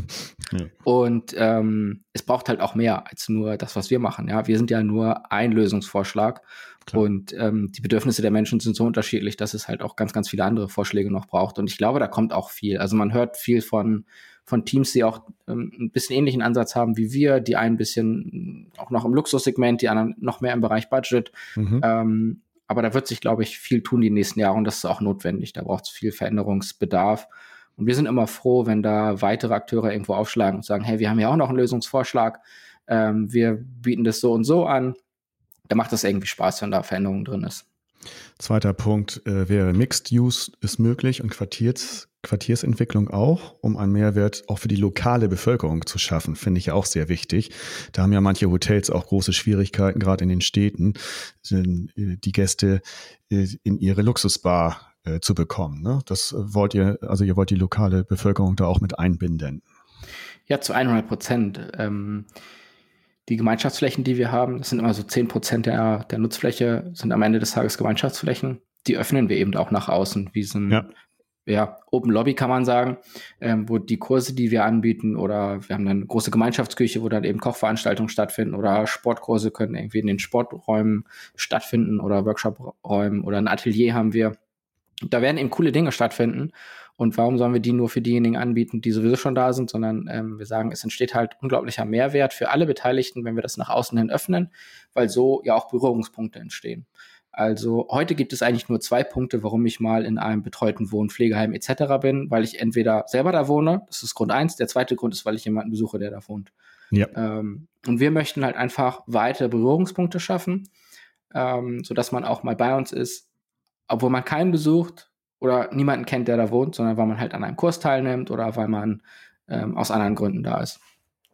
ja. Und ähm, es braucht halt auch mehr als nur das, was wir machen. Ja, wir sind ja nur ein Lösungsvorschlag. Klar. Und ähm, die Bedürfnisse der Menschen sind so unterschiedlich, dass es halt auch ganz, ganz viele andere Vorschläge noch braucht. Und ich glaube, da kommt auch viel. Also man hört viel von, von Teams, die auch ähm, ein bisschen ähnlichen Ansatz haben wie wir, die ein bisschen auch noch im Luxussegment, die anderen noch mehr im Bereich Budget. Mhm. Ähm, aber da wird sich, glaube ich, viel tun die nächsten Jahre und das ist auch notwendig. Da braucht es viel Veränderungsbedarf. Und wir sind immer froh, wenn da weitere Akteure irgendwo aufschlagen und sagen, hey, wir haben ja auch noch einen Lösungsvorschlag. Ähm, wir bieten das so und so an. Da macht das irgendwie Spaß, wenn da Veränderung drin ist. Zweiter Punkt äh, wäre Mixed Use ist möglich und Quartiers, Quartiersentwicklung auch, um einen Mehrwert auch für die lokale Bevölkerung zu schaffen, finde ich auch sehr wichtig. Da haben ja manche Hotels auch große Schwierigkeiten, gerade in den Städten, äh, die Gäste äh, in ihre Luxusbar äh, zu bekommen. Ne? Das wollt ihr, also ihr wollt die lokale Bevölkerung da auch mit einbinden. Ja, zu 100 Prozent. Ähm, die Gemeinschaftsflächen, die wir haben, das sind immer so 10 Prozent der, der Nutzfläche, sind am Ende des Tages Gemeinschaftsflächen. Die öffnen wir eben auch nach außen, wie so ein ja ja, Open Lobby kann man sagen, ähm, wo die Kurse, die wir anbieten, oder wir haben dann eine große Gemeinschaftsküche, wo dann eben Kochveranstaltungen stattfinden oder Sportkurse können irgendwie in den Sporträumen stattfinden oder Workshopräumen oder ein Atelier haben wir. Da werden eben coole Dinge stattfinden. Und warum sollen wir die nur für diejenigen anbieten, die sowieso schon da sind, sondern ähm, wir sagen, es entsteht halt unglaublicher Mehrwert für alle Beteiligten, wenn wir das nach außen hin öffnen, weil so ja auch Berührungspunkte entstehen. Also heute gibt es eigentlich nur zwei Punkte, warum ich mal in einem betreuten Wohn-, Pflegeheim etc. bin, weil ich entweder selber da wohne, das ist Grund eins. Der zweite Grund ist, weil ich jemanden besuche, der da wohnt. Ja. Ähm, und wir möchten halt einfach weitere Berührungspunkte schaffen, ähm, sodass man auch mal bei uns ist, obwohl man keinen besucht, oder niemanden kennt, der da wohnt, sondern weil man halt an einem Kurs teilnimmt oder weil man ähm, aus anderen Gründen da ist.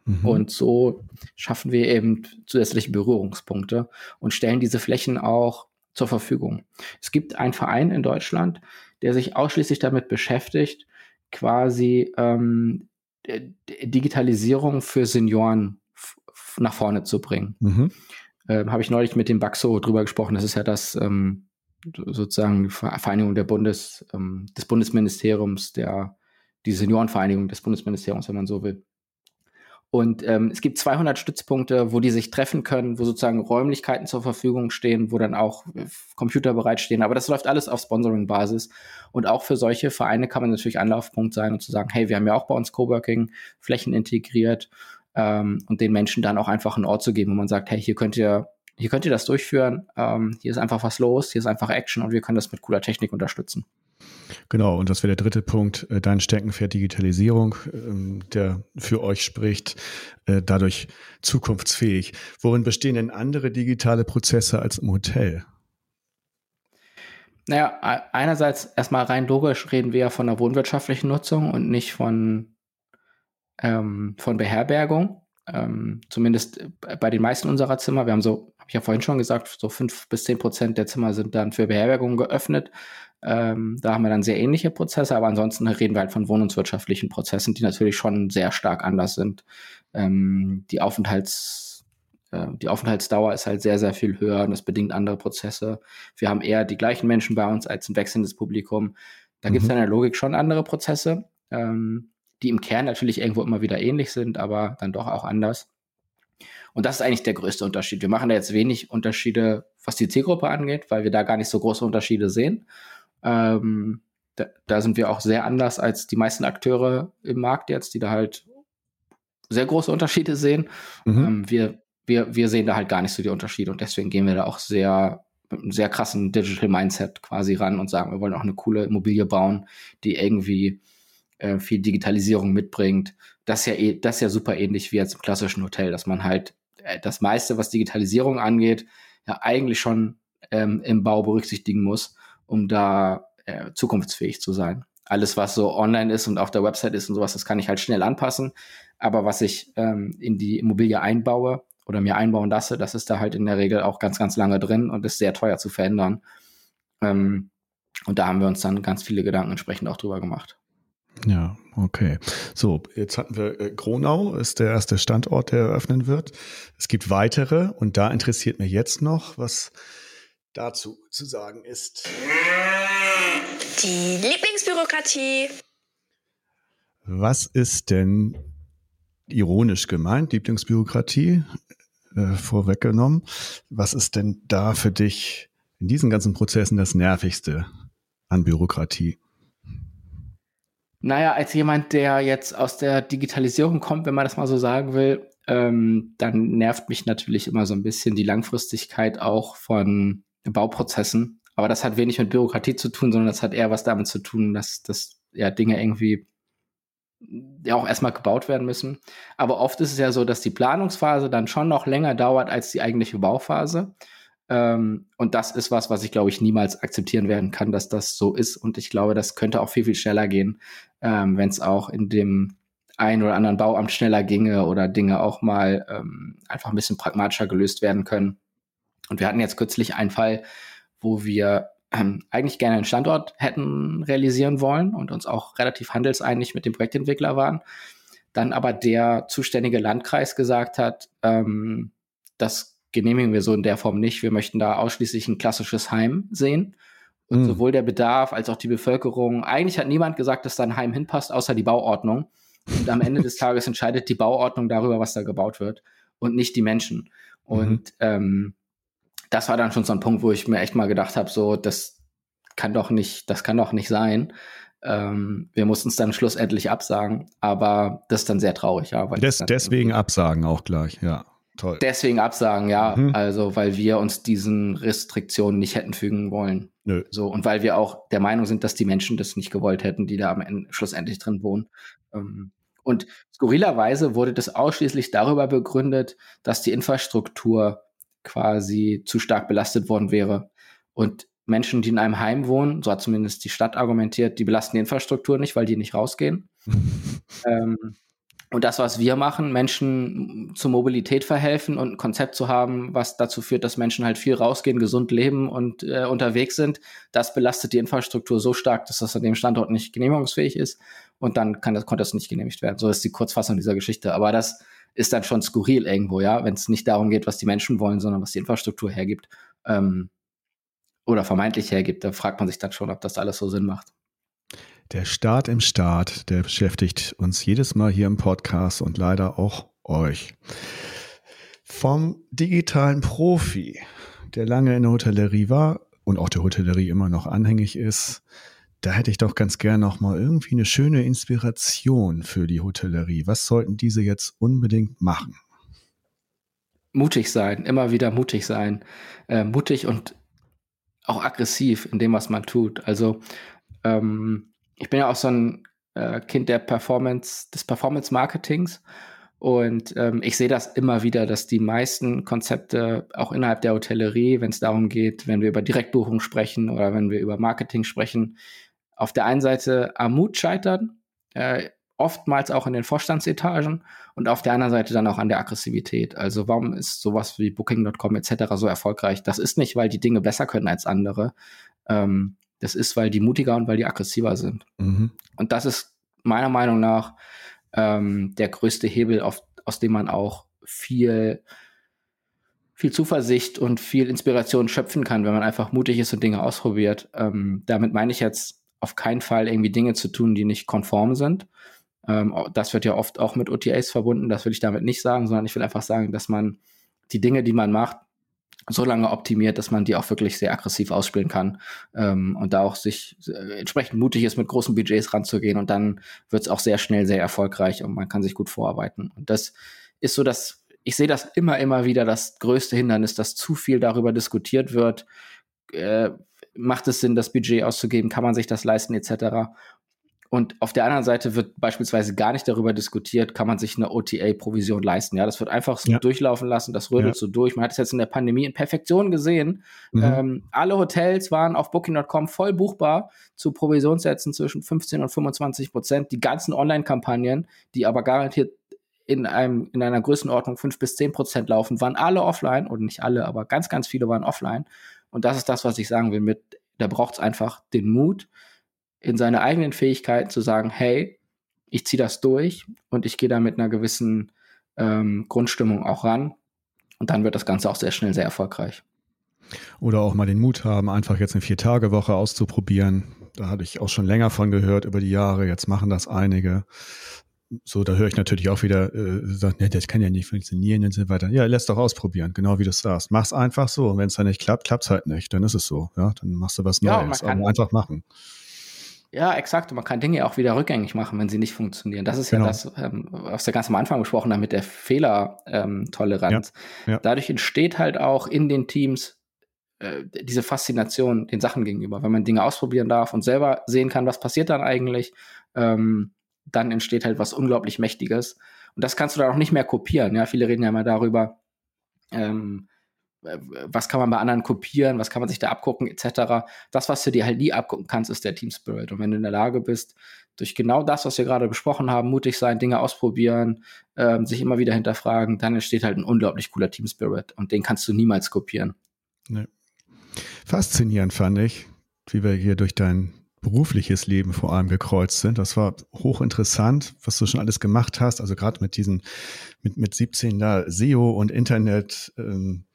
Mhm. Und so schaffen wir eben zusätzliche Berührungspunkte und stellen diese Flächen auch zur Verfügung. Es gibt einen Verein in Deutschland, der sich ausschließlich damit beschäftigt, quasi ähm, Digitalisierung für Senioren nach vorne zu bringen. Mhm. Ähm, Habe ich neulich mit dem Baxo drüber gesprochen. Das ist ja das ähm, sozusagen die Vereinigung der Bundes, ähm, des Bundesministeriums, der die Seniorenvereinigung des Bundesministeriums, wenn man so will. Und ähm, es gibt 200 Stützpunkte, wo die sich treffen können, wo sozusagen Räumlichkeiten zur Verfügung stehen, wo dann auch äh, Computer bereitstehen. Aber das läuft alles auf Sponsoring-Basis. Und auch für solche Vereine kann man natürlich Anlaufpunkt sein und zu sagen, hey, wir haben ja auch bei uns Coworking-Flächen integriert ähm, und den Menschen dann auch einfach einen Ort zu geben, wo man sagt, hey, hier könnt ihr, hier könnt ihr das durchführen. Ähm, hier ist einfach was los, hier ist einfach Action und wir können das mit cooler Technik unterstützen. Genau, und das wäre der dritte Punkt, äh, dein Steckenpferd Digitalisierung, ähm, der für euch spricht, äh, dadurch zukunftsfähig. Worin bestehen denn andere digitale Prozesse als im Hotel? Naja, einerseits erstmal rein logisch reden wir ja von der wohnwirtschaftlichen Nutzung und nicht von, ähm, von Beherbergung. Ähm, zumindest bei den meisten unserer Zimmer. Wir haben so, habe ich ja vorhin schon gesagt, so fünf bis zehn Prozent der Zimmer sind dann für Beherbergung geöffnet. Ähm, da haben wir dann sehr ähnliche Prozesse, aber ansonsten reden wir halt von wohnungswirtschaftlichen Prozessen, die natürlich schon sehr stark anders sind. Ähm, die Aufenthalts äh, die Aufenthaltsdauer ist halt sehr, sehr viel höher und das bedingt andere Prozesse. Wir haben eher die gleichen Menschen bei uns als ein wechselndes Publikum. Da mhm. gibt es in der Logik schon andere Prozesse, ähm, die im Kern natürlich irgendwo immer wieder ähnlich sind, aber dann doch auch anders. Und das ist eigentlich der größte Unterschied. Wir machen da jetzt wenig Unterschiede, was die Zielgruppe angeht, weil wir da gar nicht so große Unterschiede sehen. Ähm, da, da, sind wir auch sehr anders als die meisten Akteure im Markt jetzt, die da halt sehr große Unterschiede sehen. Mhm. Ähm, wir, wir, wir sehen da halt gar nicht so die Unterschiede und deswegen gehen wir da auch sehr mit einem sehr krassen Digital Mindset quasi ran und sagen, wir wollen auch eine coole Immobilie bauen, die irgendwie äh, viel Digitalisierung mitbringt. Das ist ja eh, das ist ja super ähnlich wie jetzt im klassischen Hotel, dass man halt äh, das meiste, was Digitalisierung angeht, ja eigentlich schon ähm, im Bau berücksichtigen muss um da äh, zukunftsfähig zu sein. Alles, was so online ist und auf der Website ist und sowas, das kann ich halt schnell anpassen. Aber was ich ähm, in die Immobilie einbaue oder mir einbauen lasse, das ist da halt in der Regel auch ganz, ganz lange drin und ist sehr teuer zu verändern. Ähm, und da haben wir uns dann ganz viele Gedanken entsprechend auch drüber gemacht. Ja, okay. So, jetzt hatten wir äh, Gronau, ist der erste Standort, der eröffnen wird. Es gibt weitere und da interessiert mich jetzt noch, was dazu zu sagen ist. Die Lieblingsbürokratie. Was ist denn ironisch gemeint, Lieblingsbürokratie, äh, vorweggenommen? Was ist denn da für dich in diesen ganzen Prozessen das Nervigste an Bürokratie? Naja, als jemand, der jetzt aus der Digitalisierung kommt, wenn man das mal so sagen will, ähm, dann nervt mich natürlich immer so ein bisschen die Langfristigkeit auch von Bauprozessen. Aber das hat wenig mit Bürokratie zu tun, sondern das hat eher was damit zu tun, dass, dass ja Dinge irgendwie ja auch erstmal gebaut werden müssen. Aber oft ist es ja so, dass die Planungsphase dann schon noch länger dauert als die eigentliche Bauphase. Ähm, und das ist was, was ich glaube ich niemals akzeptieren werden kann, dass das so ist. Und ich glaube, das könnte auch viel, viel schneller gehen, ähm, wenn es auch in dem einen oder anderen Bauamt schneller ginge oder Dinge auch mal ähm, einfach ein bisschen pragmatischer gelöst werden können. Und wir hatten jetzt kürzlich einen Fall, wo wir ähm, eigentlich gerne einen Standort hätten realisieren wollen und uns auch relativ handelseinig mit dem Projektentwickler waren. Dann aber der zuständige Landkreis gesagt hat, ähm, das genehmigen wir so in der Form nicht. Wir möchten da ausschließlich ein klassisches Heim sehen. Und mhm. sowohl der Bedarf als auch die Bevölkerung, eigentlich hat niemand gesagt, dass da ein Heim hinpasst, außer die Bauordnung. Und am Ende des Tages entscheidet die Bauordnung darüber, was da gebaut wird und nicht die Menschen. Und mhm. ähm, das war dann schon so ein Punkt, wo ich mir echt mal gedacht habe, so, das kann doch nicht, das kann doch nicht sein. Ähm, wir mussten es dann schlussendlich absagen, aber das ist dann sehr traurig, ja. Des, deswegen absagen auch gleich, ja. Toll. Deswegen absagen, ja. Mhm. Also, weil wir uns diesen Restriktionen nicht hätten fügen wollen. Nö. So, und weil wir auch der Meinung sind, dass die Menschen das nicht gewollt hätten, die da am Ende schlussendlich drin wohnen. Ähm, und skurrilerweise wurde das ausschließlich darüber begründet, dass die Infrastruktur quasi zu stark belastet worden wäre. Und Menschen, die in einem Heim wohnen, so hat zumindest die Stadt argumentiert, die belasten die Infrastruktur nicht, weil die nicht rausgehen. ähm, und das, was wir machen, Menschen zur Mobilität verhelfen und ein Konzept zu haben, was dazu führt, dass Menschen halt viel rausgehen, gesund leben und äh, unterwegs sind, das belastet die Infrastruktur so stark, dass das an dem Standort nicht genehmigungsfähig ist. Und dann kann das, konnte das nicht genehmigt werden. So ist die Kurzfassung dieser Geschichte. Aber das ist dann schon skurril irgendwo, ja, wenn es nicht darum geht, was die Menschen wollen, sondern was die Infrastruktur hergibt. Ähm, oder vermeintlich hergibt, da fragt man sich dann schon, ob das alles so Sinn macht. Der Staat im Staat, der beschäftigt uns jedes Mal hier im Podcast und leider auch euch. Vom digitalen Profi, der lange in der Hotellerie war und auch der Hotellerie immer noch anhängig ist, da hätte ich doch ganz gern noch mal irgendwie eine schöne Inspiration für die Hotellerie. Was sollten diese jetzt unbedingt machen? Mutig sein, immer wieder mutig sein. Äh, mutig und auch aggressiv in dem, was man tut. Also ähm, ich bin ja auch so ein äh, Kind der Performance, des Performance-Marketings. Und ähm, ich sehe das immer wieder, dass die meisten Konzepte auch innerhalb der Hotellerie, wenn es darum geht, wenn wir über Direktbuchung sprechen oder wenn wir über Marketing sprechen, auf der einen Seite am Mut scheitern, äh, oftmals auch in den Vorstandsetagen und auf der anderen Seite dann auch an der Aggressivität. Also warum ist sowas wie Booking.com etc. so erfolgreich? Das ist nicht, weil die Dinge besser können als andere, ähm, das ist, weil die mutiger und weil die aggressiver sind. Mhm. Und das ist meiner Meinung nach ähm, der größte Hebel, auf, aus dem man auch viel, viel Zuversicht und viel Inspiration schöpfen kann, wenn man einfach mutig ist und Dinge ausprobiert. Ähm, damit meine ich jetzt auf keinen Fall irgendwie Dinge zu tun, die nicht konform sind. Ähm, das wird ja oft auch mit OTAs verbunden. Das will ich damit nicht sagen, sondern ich will einfach sagen, dass man die Dinge, die man macht, so lange optimiert, dass man die auch wirklich sehr aggressiv ausspielen kann ähm, und da auch sich äh, entsprechend mutig ist, mit großen Budgets ranzugehen und dann wird es auch sehr schnell sehr erfolgreich und man kann sich gut vorarbeiten. Und das ist so, dass ich sehe das immer, immer wieder das größte Hindernis, dass zu viel darüber diskutiert wird. Äh, macht es Sinn, das Budget auszugeben? Kann man sich das leisten, etc. Und auf der anderen Seite wird beispielsweise gar nicht darüber diskutiert, kann man sich eine OTA-Provision leisten. Ja, das wird einfach so ja. durchlaufen lassen, das rödelt ja. so durch. Man hat es jetzt in der Pandemie in Perfektion gesehen. Mhm. Ähm, alle Hotels waren auf Booking.com voll buchbar zu Provisionssätzen zwischen 15 und 25 Prozent. Die ganzen Online-Kampagnen, die aber garantiert in, einem, in einer Größenordnung 5 bis 10 Prozent laufen, waren alle offline. Und nicht alle, aber ganz, ganz viele waren offline. Und das ist das, was ich sagen will mit, da braucht es einfach den Mut, in seine eigenen Fähigkeiten zu sagen, hey, ich ziehe das durch und ich gehe da mit einer gewissen ähm, Grundstimmung auch ran. Und dann wird das Ganze auch sehr schnell sehr erfolgreich. Oder auch mal den Mut haben, einfach jetzt eine Vier-Tage-Woche auszuprobieren. Da hatte ich auch schon länger von gehört über die Jahre. Jetzt machen das einige. So, da höre ich natürlich auch wieder, äh, sagt, nee, das kann ja nicht funktionieren und so weiter. Ja, lass doch ausprobieren, genau wie du sagst. Mach's einfach so. Und wenn es dann nicht klappt, klappt's halt nicht. Dann ist es so. Ja, dann machst du was Neues. Ja, Aber einfach machen. Ja, exakt. Und man kann Dinge auch wieder rückgängig machen, wenn sie nicht funktionieren. Das ist genau. ja das, ähm, was wir ganz am Anfang besprochen haben mit der Fehlertoleranz. Ja. Ja. Dadurch entsteht halt auch in den Teams äh, diese Faszination den Sachen gegenüber. Wenn man Dinge ausprobieren darf und selber sehen kann, was passiert dann eigentlich, ähm, dann entsteht halt was unglaublich Mächtiges. Und das kannst du dann auch nicht mehr kopieren. Ja, viele reden ja immer darüber, ähm, was kann man bei anderen kopieren, was kann man sich da abgucken, etc. Das, was du dir halt nie abgucken kannst, ist der Team Spirit. Und wenn du in der Lage bist, durch genau das, was wir gerade besprochen haben, mutig sein, Dinge ausprobieren, ähm, sich immer wieder hinterfragen, dann entsteht halt ein unglaublich cooler Team Spirit. Und den kannst du niemals kopieren. Nee. Faszinierend fand ich, wie wir hier durch dein berufliches Leben vor allem gekreuzt sind. Das war hochinteressant, was du schon alles gemacht hast. Also gerade mit diesen, mit, mit 17 da SEO und Internet, ähm,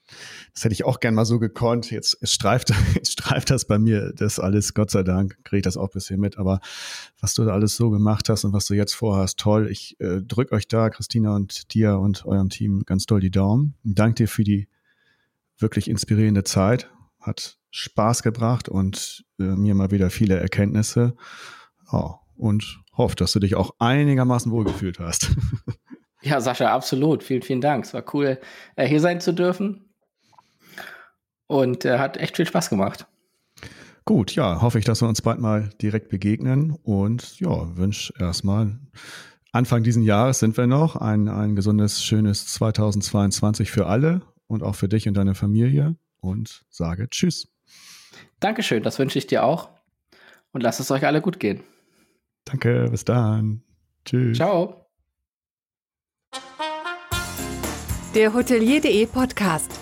das hätte ich auch gern mal so gekonnt. Jetzt streift, jetzt streift das bei mir das alles, Gott sei Dank, kriege ich das auch bisher mit. Aber was du da alles so gemacht hast und was du jetzt vorhast, toll. Ich äh, drücke euch da, Christina und dir und eurem Team ganz doll die Daumen. Danke dir für die wirklich inspirierende Zeit. Hat Spaß gebracht und äh, mir mal wieder viele Erkenntnisse. Oh, und hoffe, dass du dich auch einigermaßen wohlgefühlt hast. Ja, Sascha, absolut. Vielen, vielen Dank. Es war cool, äh, hier sein zu dürfen. Und äh, hat echt viel Spaß gemacht. Gut, ja, hoffe ich, dass wir uns bald mal direkt begegnen und ja, wünsche erstmal Anfang diesen Jahres sind wir noch ein, ein gesundes, schönes 2022 für alle und auch für dich und deine Familie und sage Tschüss. Dankeschön, das wünsche ich dir auch. Und lasst es euch alle gut gehen. Danke, bis dann. Tschüss. Ciao. Der Hotelier.de Podcast.